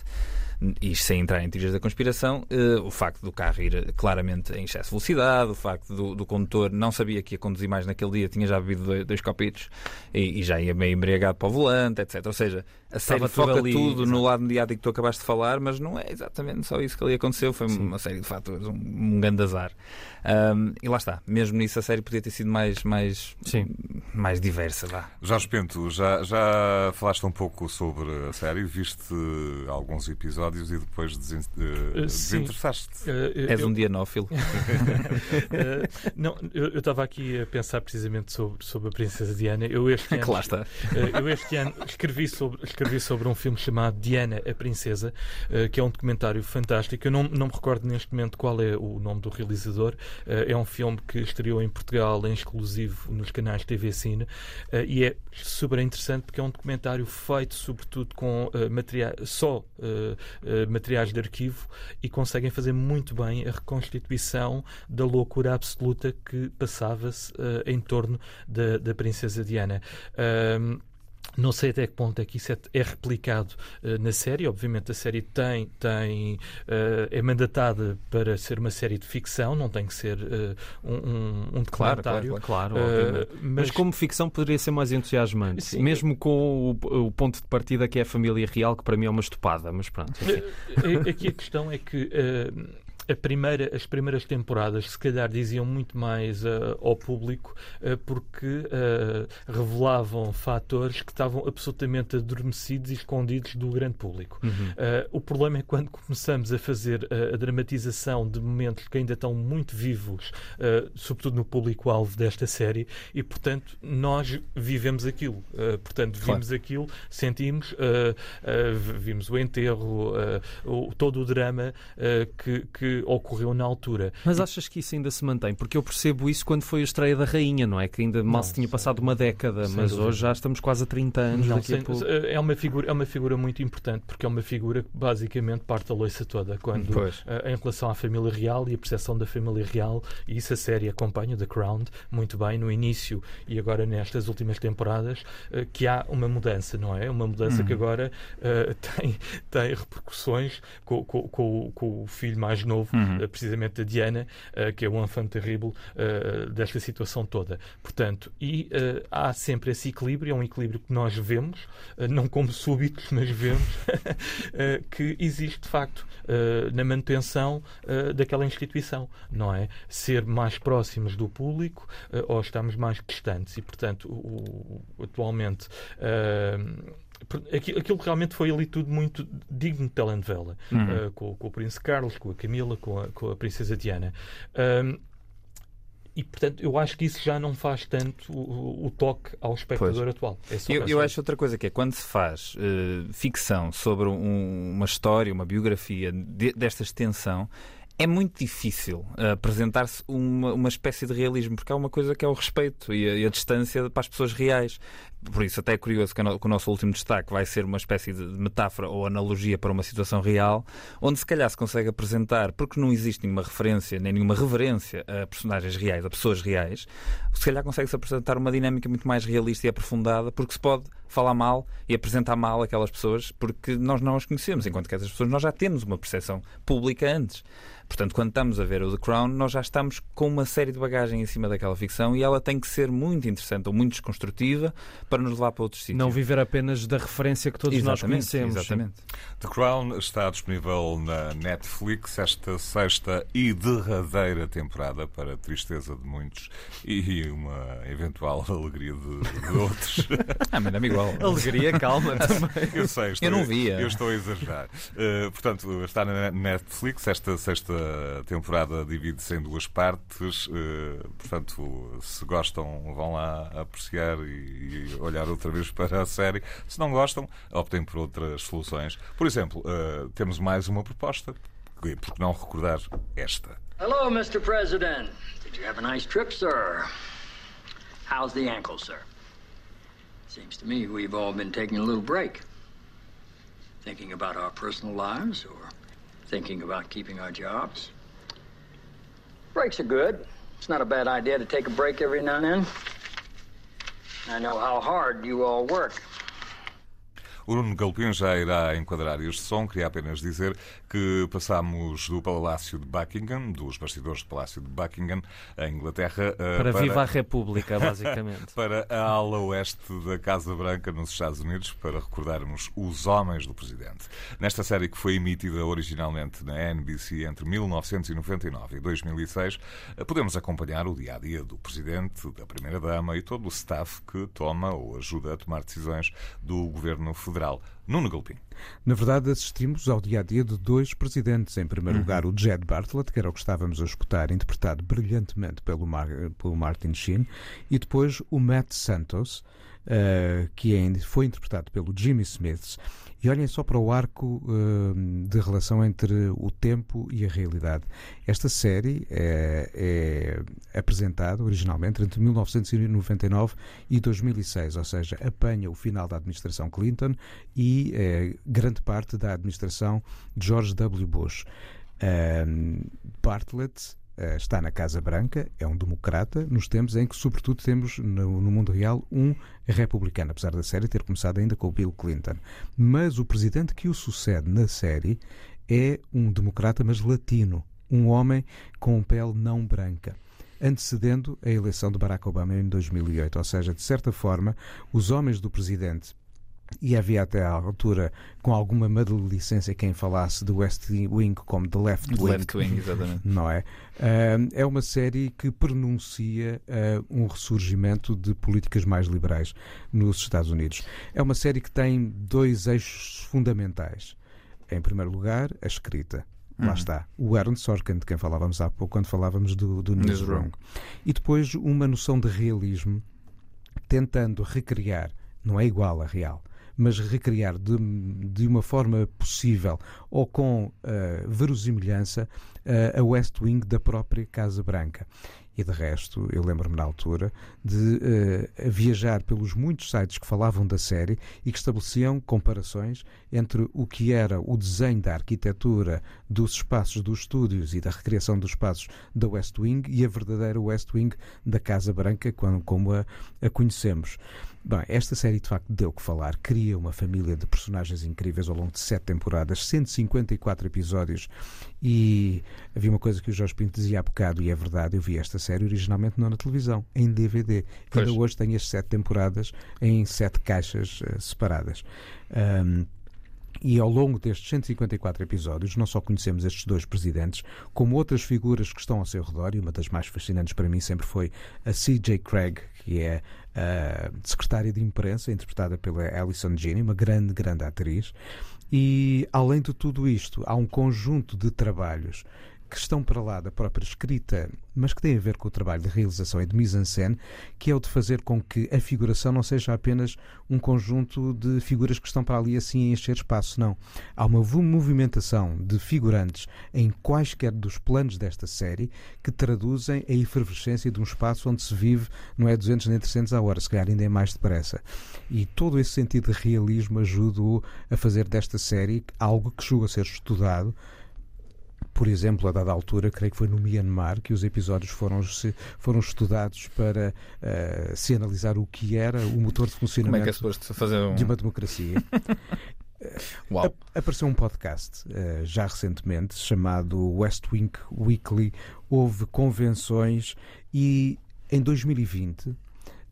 E sem entrar em teorias da conspiração, eh, o facto do carro ir eh, claramente em excesso de velocidade, o facto do, do condutor não sabia que ia conduzir mais naquele dia, tinha já bebido dois, dois copitos e, e já ia meio embriagado para o volante, etc. Ou seja, a série Estava tudo foca ali, tudo no lado mediático que tu acabaste de falar, mas não é exatamente só isso que ali aconteceu. Foi uma série de fatores, um, um grande azar. Ahm, e lá está, mesmo nisso a série podia ter sido mais, mais, mais diversa. Vá. Jorge Pinto, já, já falaste um pouco sobre a série, viste alguns episódios e depois desen- eh, Uh, sim. desinteressaste. Uh, És eu- um dianófilo. Uh, *laughs* não, eu estava aqui a pensar precisamente sobre, sobre a Princesa Diana. Eu este *laughs* ano, Que lá está. uh, *laughs* eu este ano escrevi sobre, escrevi sobre um filme chamado Diana, a Princesa, uh, que é um documentário fantástico. Eu não, não me recordo neste momento qual é o nome do realizador. Uh, é um filme que estreou em Portugal em exclusivo nos canais TV Cine uh, e é super interessante porque é um documentário feito sobretudo com uh, material, só uh, uh, materiais de arquivo e conseguem fazer muito bem a reconstituição da loucura absoluta que passava-se eh, em torno da, da Princesa Diana. Não sei até que ponto é que isso é, é replicado eh, na série. Obviamente a série tem, tem eh, é mandatada para ser uma série de ficção, não tem que ser eh, um, um, Claro, claro, claro, obviamente. mas... como ficção poderia ser mais entusiasmante, Sim. mesmo com o, o ponto de partida que é a família real, que para mim é uma estupada, mas pronto. Aqui a questão é que primeira, as primeiras temporadas se calhar diziam muito mais uh, ao público uh, porque uh, revelavam fatores que estavam absolutamente adormecidos e escondidos do grande público. Uhum. o problema é quando começamos a fazer a dramatização de momentos que ainda estão muito vivos, sobretudo no público-alvo desta série, e portanto nós vivemos aquilo. portanto, vimos claro. aquilo, sentimos, vimos o enterro, o, todo o drama que, que ocorreu na altura. Mas achas que isso ainda se mantém? Porque eu percebo isso quando foi a estreia da Rainha, não é? Que ainda mal não, se tinha passado uma década, mas dúvida. hoje já estamos quase a 30 anos não, pouco. É uma, figura, é uma figura muito importante, porque é uma figura que basicamente parte a loiça toda quando, uh, em relação à família real e a percepção da família real, e isso a série acompanha, The Crown, muito bem, no início e agora nestas últimas temporadas, uh, que há uma mudança, não é? Uma mudança que uhum. agora uh, *laughs* tem, tem repercussões com, com, com, com, o filho mais novo, uhum. Eh, precisamente da Diana, eh, que é o enfant terrível eh, desta situação toda. Portanto, e há sempre esse equilíbrio, é um equilíbrio que nós vemos, não como súbitos, mas vemos, *laughs* que existe de facto na manutenção daquela instituição, não é? Ser mais próximos do público ou estamos mais distantes. E, portanto, o, atualmente aquilo realmente foi ali tudo muito digno de telenovela, uhum. uh, com, com, o Príncipe Carlos, com a Camila, com a, com a Princesa Diana. Um, e portanto eu acho que isso já não faz tanto o, o toque ao espectador pois. atual. É eu, eu acho outra coisa que é quando se faz uh, ficção sobre um, uma história, uma biografia de, desta extensão, é muito difícil uh, apresentar-se uma, uma espécie de realismo, porque há uma coisa que é o respeito e a, e a distância para as pessoas reais. Por isso, até é curioso que, o nosso último destaque vai ser uma espécie de metáfora ou analogia para uma situação real, onde se calhar se consegue apresentar, porque não existe nenhuma referência nem nenhuma reverência a personagens reais, a pessoas reais, se calhar consegue-se apresentar uma dinâmica muito mais realista e aprofundada, porque se pode falar mal e apresentar mal aquelas pessoas, porque nós não as conhecemos, enquanto que essas pessoas nós já temos uma percepção pública antes. Portanto, quando estamos a ver o The Crown, nós já estamos com uma série de bagagem em cima daquela ficção e ela tem que ser muito interessante ou muito desconstrutiva para nos levar para outros sítios. Não viver apenas da referência que todos exatamente, nós conhecemos. Exatamente. The Crown está disponível na Netflix esta sexta e derradeira temporada, para tristeza de muitos e uma eventual *laughs* alegria de, de outros. *laughs* ah, mas é igual. Alegria, calma *laughs* também. Eu sei, estou, eu não via. Eu estou a exagerar. Uh, portanto, está na Netflix esta sexta temporada divide-se em duas partes. Uh, portanto, se gostam, vão lá apreciar e, e, olhar outra vez para a série. Se não gostam, optem por outras soluções. Por exemplo, uh, temos mais uma proposta. Por que não recordar esta? Hello, Mr. President. Did you have a nice trip, sir? How's the ankle, sir? Seems to me we've all been taking a little break. Thinking about our personal lives or thinking about keeping our jobs. Breaks are good. It's not a bad idea to take a break every now and then. I know how hard you all work. O Nuno Galpim já irá enquadrar este som. Queria apenas dizer que passámos do Palácio de Buckingham, dos bastidores do Palácio de Buckingham, em Inglaterra. Eh, para, para Viva a República, basicamente. *laughs* para a ala oeste da Casa Branca, nos Estados Unidos, para recordarmos os homens do Presidente. Nesta série que foi emitida originalmente na NBC entre 1999 e 2006, eh, podemos acompanhar o dia a dia do Presidente, da Primeira-Dama e todo o staff que toma ou ajuda a tomar decisões do Governo Federal Federal. Nuno Galpim. Na verdade, assistimos ao dia a dia de dois presidentes. Em primeiro uhum. lugar, o Jed Bartlett, que era o que estávamos a escutar, interpretado brilhantemente pelo, Mar pelo Martin Sheen, e depois o Matt Santos, uh, que é foi interpretado pelo Jimmy Smith. E olhem só para o arco uh, de relação entre o tempo e a realidade. Esta série é, é apresentada originalmente entre 1999 e 2006, ou seja, apanha o final da administração Clinton e é, grande parte da administração de George W. Bush. Uh, Bartlett está na Casa Branca, é um democrata, nos tempos em que, sobretudo, temos no, no, mundo real um republicano, apesar da série ter começado ainda com o Bill Clinton. Mas o presidente que o sucede na série é um democrata, mas latino, um homem com pele não branca antecedendo a eleição de Barack Obama em 2008. Ou seja, de certa forma, os homens do presidente e havia até à altura, com alguma maledicência, quem falasse do West Wing como The Left Wing. Left Wing, exatamente. *laughs* Não é? Uh, é uma série que pronuncia uh, um ressurgimento de políticas mais liberais nos Estados Unidos. É uma série que tem dois eixos fundamentais. Em primeiro lugar, a escrita. Lá uhum. está. O Aaron Sorkin, de quem falávamos há pouco, quando falávamos do, do Newsroom. E depois uma noção de realismo, tentando recriar, não é igual a real, mas recriar de, de uma forma possível ou com uh, verosimilhança uh, a West Wing da própria Casa Branca. E de resto, eu lembro-me na altura de uh, viajar pelos muitos sites que falavam da série e que estabeleciam comparações entre o que era o desenho da arquitetura dos espaços dos estúdios e da recriação dos espaços da West Wing e a verdadeira West Wing da Casa Branca, como a, a conhecemos. Bem, esta série de facto deu que falar. Cria uma família de personagens incríveis ao longo de sete temporadas, 154 episódios. E havia uma coisa que o Jorge Pinto dizia há bocado, e é verdade, eu vi esta série originalmente não na televisão, em DVD. Pois. Ainda hoje tem as sete temporadas em sete caixas uh, separadas. Um, e ao longo destes 154 episódios, não só conhecemos estes dois presidentes, como outras figuras que estão ao seu redor, e uma das mais fascinantes para mim sempre foi a C.J. Craig, que é a secretária de imprensa, interpretada pela Alison Ginny, uma grande, grande atriz. E, além de tudo isto, há um conjunto de trabalhos que estão para lá da própria escrita, mas que têm a ver com o trabalho de realização e de mise-en-scène, que é o de fazer com que a figuração não seja apenas um conjunto de figuras que estão para ali assim a encher espaço, não. Há uma movimentação de figurantes em quaisquer dos planos desta série que traduzem a efervescência de um espaço onde se vive, não é 200 nem 300 a hora, se calhar ainda é mais depressa. E todo esse sentido de realismo ajuda-o a fazer desta série algo que julga ser estudado por exemplo, a dada altura, creio que foi no Myanmar que os episódios foram, foram estudados para uh, se analisar o que era o motor de funcionamento é é um... de uma democracia. *laughs* Uau. Apareceu um podcast uh, já recentemente chamado West Wing Weekly. Houve convenções e em 2020 uh,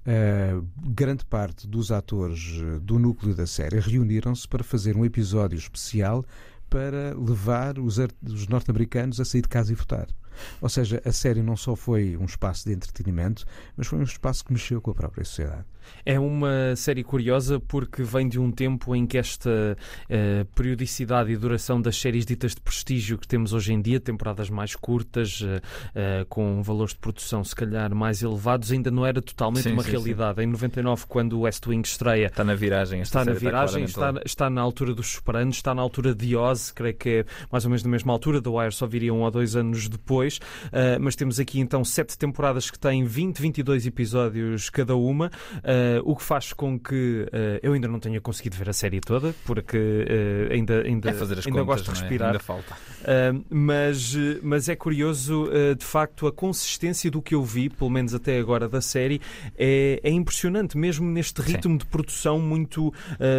eh, grande parte dos atores do núcleo da série reuniram-se para fazer um episódio especial para levar os, os norte-americanos a sair de casa e votar. Ou seja, a série não só foi um espaço de entretenimento, mas foi um espaço que mexeu com a própria sociedade. É uma série curiosa porque vem de um tempo em que esta uh, periodicidade e duração das séries ditas de prestígio que temos hoje em dia, temporadas mais curtas, uh, uh, com valores de produção se calhar mais elevados, ainda não era totalmente sim, uma sim, realidade. Sim. Em 99, quando o West Wing estreia. Está na viragem, está na viragem, está, está, está, na altura dos Sopranos, está na altura de Oz, creio que é mais ou menos na mesma altura. The Wire só viria um ou dois anos depois. mas temos aqui então sete temporadas que têm 20, 22 episódios cada uma. Uh, o que faz com que uh, eu ainda não tenha conseguido ver a série toda, porque uh, ainda, ainda, é ainda contas, gosto de é? respirar. Ainda falta. mas, mas é curioso, de facto, a consistência do que eu vi, pelo menos até agora, da série, é, é impressionante, mesmo neste ritmo Sim. de produção muito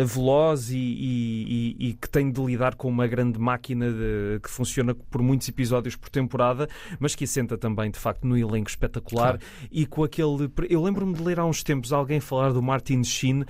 veloz e, e, e, e, que tem de lidar com uma grande máquina de, que funciona por muitos episódios por temporada, mas que assenta também, de facto, no elenco espetacular claro. e com aquele. Eu lembro-me de ler há uns tempos alguém falar do Martin Sheen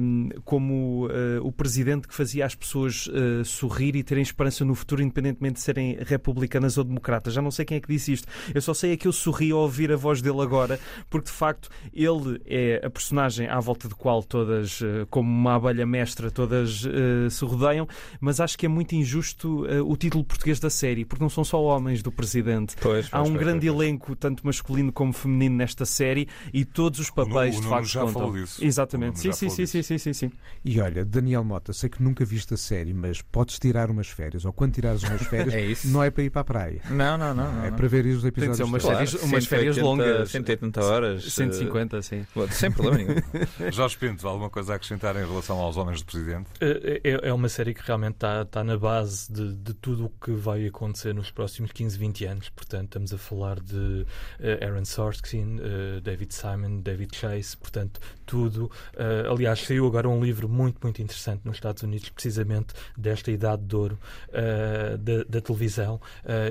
um, como uh, o presidente que fazia as pessoas uh, sorrir e terem esperança no futuro, independentemente de serem republicanas ou democratas. Já não sei quem é que disse isto. Eu só sei é que eu sorri ao ouvir a voz dele agora, porque de facto ele é a personagem à volta de qual todas, uh, como uma abelha mestra, todas se rodeiam, mas acho que é muito injusto o título português da série, porque não são só homens do presidente. Pois, Há um pois, grande pois, elenco, tanto masculino como feminino, nesta série e todos os papéis o, o de facto já contam. Falou disso. Exatamente, sim, sim, sim, sim, sim, sim, sim. E olha, Daniel Mota, sei que nunca viste a série, mas podes tirar umas férias, ou quando tirares umas *laughs* férias, é isso. não é para ir para a praia. Não, não, não. não é para ver os episódios. Tem que ser umas, claro, férias, umas 180, férias longas. 180 horas. 150, sim. Sem problema nenhum. *laughs* Jorge Pinto, alguma coisa a acrescentar em relação aos homens do Presidente? É, é, é, uma série que realmente está, está na base de, de tudo o que vai acontecer nos próximos 15, 20 anos. Portanto, estamos a falar de Aaron Sorkin, David Simon, David Chase, portanto, tudo. Uh, aliás, saiu agora um livro muito, muito interessante nos Estados Unidos, precisamente desta idade de ouro da, da, televisão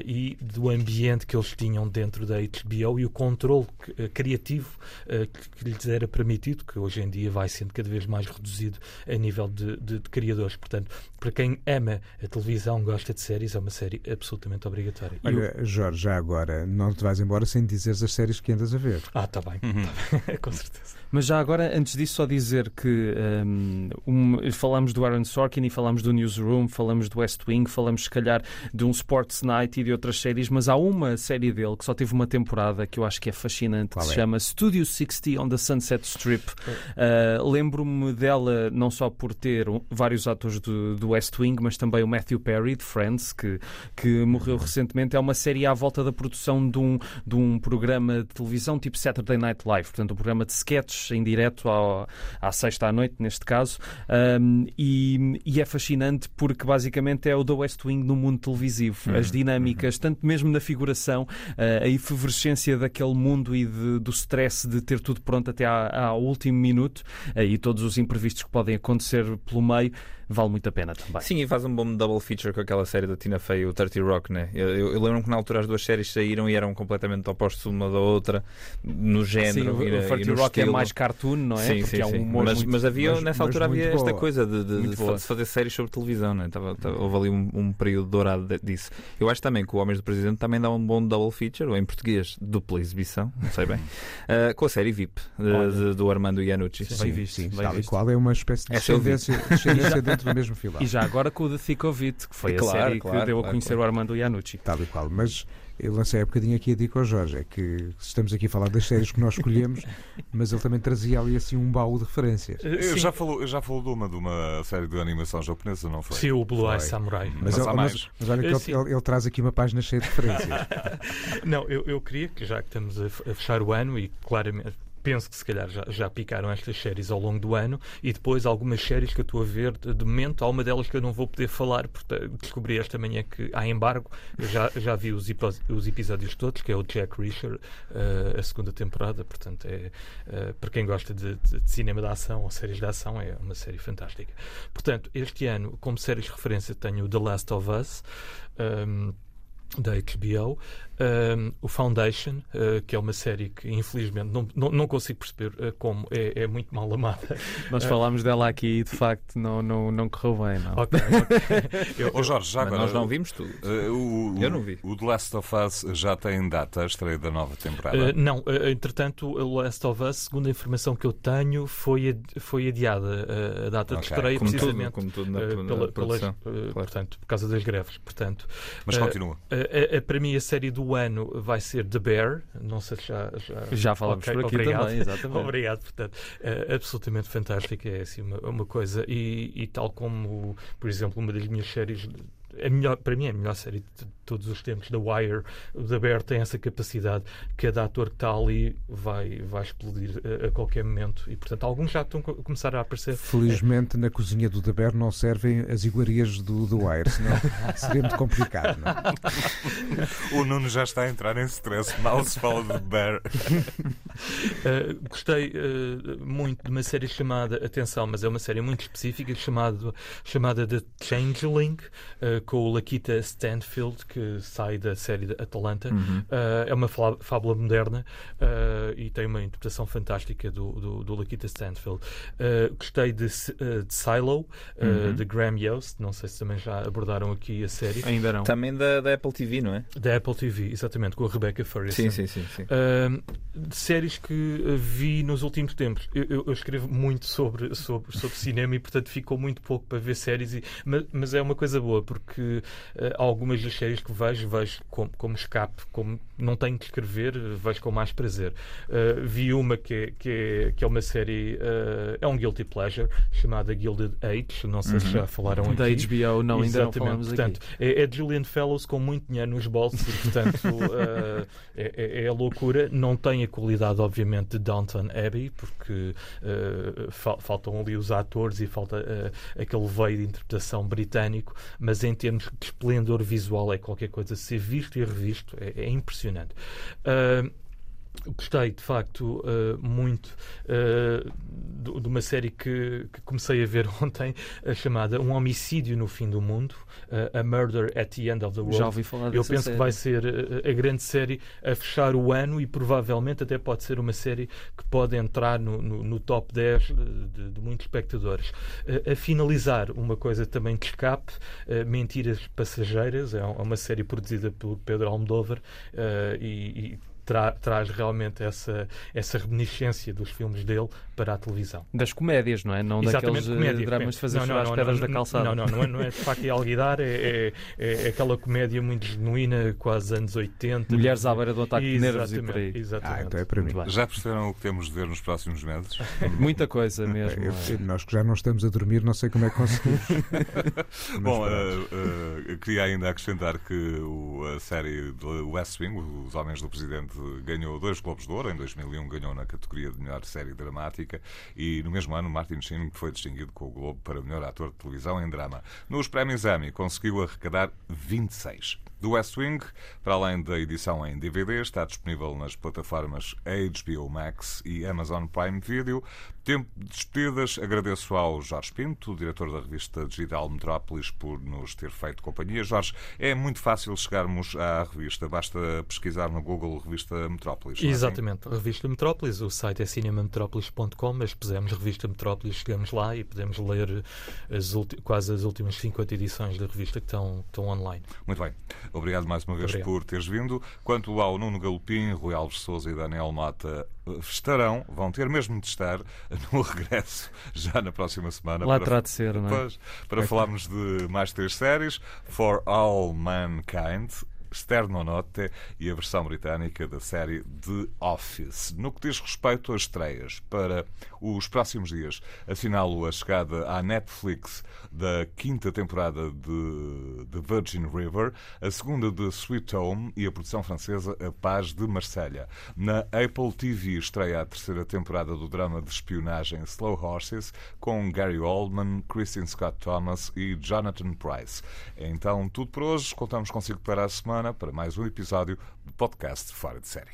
e do ambiente que eles tinham dentro da HBO e o controle criativo que, que lhes era permitido, que hoje em dia vai sendo cada vez mais reduzido a nível de, de, de criadores. Portanto, para quem ama a televisão, gosta de séries, é uma série absolutamente obrigatória. Olha, eu... Jorge, já agora, não te vais embora sem dizeres as séries que andas a ver. Ah, está bem, uhum. tá bem. *laughs* com certeza. Mas já agora, antes disso, só dizer que um, um, falamos do Aaron Sorkin e falamos do Newsroom, falamos do West Wing, falamos se calhar de um Sports Night e de outras séries, mas há uma série dele que só teve uma temporada que eu acho que é fascinante, Qual que é? se chama Studio 60 on the Sunset Strip. Uh, Lembro-me dela não só por ter vários atores do, do West Wing, mas também o Matthew Perry, de Friends, que, que morreu recentemente. É uma série à volta da produção de um, de um programa de televisão tipo Saturday Night Live, portanto, um programa de sketches em direto ao, à sexta à noite, neste caso, um, e, e, é fascinante porque basicamente é o The West Wing no mundo televisivo. Uhum. As dinâmicas, uhum. tanto mesmo na figuração, uh, a efervescência daquele mundo e de, do stress de ter tudo pronto até ao último minuto uh, e todos os imprevistos que podem acontecer pelo meio vale muito a pena também. Sim, e faz um bom double feature com aquela série da Tina Fey, o 30 Rock, né? Eu, eu, eu lembro que na altura as duas séries saíram e eram completamente opostos uma da outra, no género. Sim, e, o 30 Rock é estilo. é mais cartoon, não é? Sim, Porque sim, é um humor mas, muito, mas havia, mas, nessa altura havia esta coisa de, de, de, fazer séries sobre televisão, né? Tava, tava, houve ali um, um, período dourado disso. Eu acho também que o Homens do Presidente também dá um bom double feature, ou em português, dupla exibição, não sei bem, uh, *laughs* com a série VIP de, do Armando Iannucci. Sim, sim, sim, sim tal e qual é uma espécie de descendência, descendência *laughs* dentro do mesmo filão. Já agora com o The Thick of It, que foi a claro, série claro, que deu a conhecer claro. o Armando Iannucci. Tal e qual. Mas eu lancei há bocadinho aqui a dica ao Jorge, é que estamos aqui a falar das séries que nós escolhemos, *laughs* mas ele também trazia ali assim um baú de referências. Eu já falou, já falou de uma, de uma série de animação japonesa, não foi? Sim, o Blue Eye Samurai. Mas, mas, ele, mas, mas olha que ele, ele, ele, traz aqui uma página cheia de referências. *laughs* não, eu, eu queria que já que estamos a fechar o ano e claramente penso que se calhar já, já picaram estas séries ao longo do ano e depois algumas séries que eu estou a ver de, de momento, há uma delas que eu não vou poder falar, porque descobri esta manhã que há embargo. Eu já, já vi os, os episódios todos, que é o Jack Reacher, uh, a segunda temporada. Portanto, é, uh, para quem gosta de, de, de, cinema de ação ou séries de ação, é uma série fantástica. Portanto, este ano, como séries de referência, tenho The Last of Us. Um, ehm, da HBO, um, o Foundation, uh, que é uma série que infelizmente não, não, não consigo perceber uh, como é, é, muito mal amada. Nós uh, falámos dela aqui e de facto não, não, não correu bem. Não. Okay, okay. *laughs* eu, oh, Jorge, já agora, nós não vimos tudo. O, eu não vi. O The Last of Us já tem data, a estreia da nova temporada? não, entretanto, o Last of Us, segundo a informação que eu tenho, foi, foi adiada a data okay. de estreia como precisamente tudo, como tudo na, pela, na pelas, claro. portanto, por causa das greves. Portanto, Mas continua. Para mim, a série do ano vai ser The Bear. Não sei se já. Já, já falamos okay, por aqui obrigado. também, exatamente. *laughs* obrigado, portanto, é absolutamente fantástica. É assim uma, uma coisa. E, e, tal como, por exemplo, uma das minhas séries a melhor, para mim é a melhor série de todos os tempos, The Wire. O The Bear tem essa capacidade. Cada ator que está ali vai, vai explodir a, a qualquer momento. E, portanto, alguns já estão a começar a aparecer. Felizmente, é. na cozinha do The Bear não servem as iguarias do The Wire, senão *laughs* seria muito complicado. Não? É? o Nuno já está a entrar em stress. Mal se fala do The Bear. uh, *laughs* gostei uh, muito de uma série chamada, atenção, mas é uma série muito específica, chamado, chamada The Changeling. Uh, com o Lakita Stanfield, que sai da série de Atalanta. Uhum. Uh, é uma fábula moderna uh, e tem uma interpretação fantástica do, do, do Lakita Stanfield. gostei de, de Silo, uhum. de Graham Yost. Não sei se também já abordaram aqui a série. Ainda não. Também da, da Apple TV, não é? Da Apple TV, exatamente, com a Rebecca Ferguson. Sim, sim, sim. sim. de séries que vi nos últimos tempos. Eu, eu, eu, escrevo muito sobre, sobre, sobre cinema e, portanto, ficou muito pouco para ver séries, e, mas, mas é uma coisa boa, porque porque uh, algumas das séries que vejo, vejo como, como escape, como não tenho que escrever, vejo com mais prazer. Uh, vi uma que é, que é, que é uma série, uh, é um guilty pleasure, chamada Gilded Age, não sei uhum. se já falaram aqui. Da HBO, não, ainda não falamos portanto, aqui. É, é Julian Fellows com muito dinheiro nos bolsos portanto, uh, *laughs* é, é, é, a loucura. Não tem a qualidade, obviamente, de Downton Abbey, porque fal faltam ali os atores e falta aquele veio de interpretação britânico, mas em termos de esplendor visual é qualquer coisa ser visto e revisto, é, é impressionante. Uh, Gostei, de facto, uh, muito uh, de, uma série que, que, comecei a ver *laughs* ontem, uh, chamada Um Homicídio no Fim do Mundo, A Murder at the End of the World. Já ouvi falar Eu penso série. que vai ser a grande série a fechar o ano e provavelmente até pode ser uma série que pode entrar no, no, no top 10 de, de muitos espectadores. a finalizar, uma coisa também de escape, Mentiras Passageiras, é uma série produzida por Pedro Almodóvar e, e tra traz realmente essa, essa reminiscência dos filmes dele para a televisão. Das comédias, não é? Não Exatamente, daqueles eh, comédia, dramas comédia. de fazer não, não, as pedras da calçada. Não, não, não é, não é de facto é alguidar, é, é, é, aquela comédia muito genuína, quase anos 80. Mulheres à beira do ataque de nervos e por aí. Exatamente. Ah, então é para mim. Já perceberam o que temos de ver nos próximos meses? *laughs* Muita coisa mesmo. Eu, nós que já não estamos a dormir, não sei como é que conseguimos. *laughs* Bom, uh, uh, queria ainda acrescentar que o, a série do West Wing, Os Homens do Presidente, ganhou dois Globos de Ouro. Em 2001 ganhou na categoria de melhor série dramática e no mesmo ano Martin Sheen foi distinguido com o Globo para melhor ator de televisão em drama. Nos prémios Emmy conseguiu arrecadar 26 do West Wing, para além da edição em DVD, está disponível nas plataformas HBO Max e Amazon Prime Video. Tempo de despedidas, agradeço ao Jorge Pinto, diretor da revista digital Metrópolis, por nos ter feito companhia. Jorge, é muito fácil chegarmos à revista, basta pesquisar no Google Revista Metrópolis. É Exatamente, é assim? Revista Metrópolis, o site é cinemametrópolis.com, mas pusemos Revista Metrópolis, chegamos lá e podemos ler as quase as últimas 50 edições da revista que estão, estão online. Muito bem. Obrigado mais uma vez Obrigado. por teres vindo. Quanto ao Nuno Galopim, Rui Alves Souza e Daniel Mata estarão, vão ter mesmo de estar *laughs* no regresso já na próxima semana. Lá terá de ser, não é? para falarmos de mais três séries: For All Mankind, Sternonote e a versão britânica da série The Office. No que diz respeito às estreias para os próximos dias, assinalo a chegada à Netflix da quinta temporada de The Virgin River, a segunda de Sweet Home e a produção francesa A Paz de Marselha. Na Apple TV estreia a terceira temporada do drama de espionagem Slow Horses com Gary Oldman, Christine Scott Thomas e Jonathan Price. Então tudo por hoje. Contamos consigo para a semana para mais um episódio do podcast Fora de Série.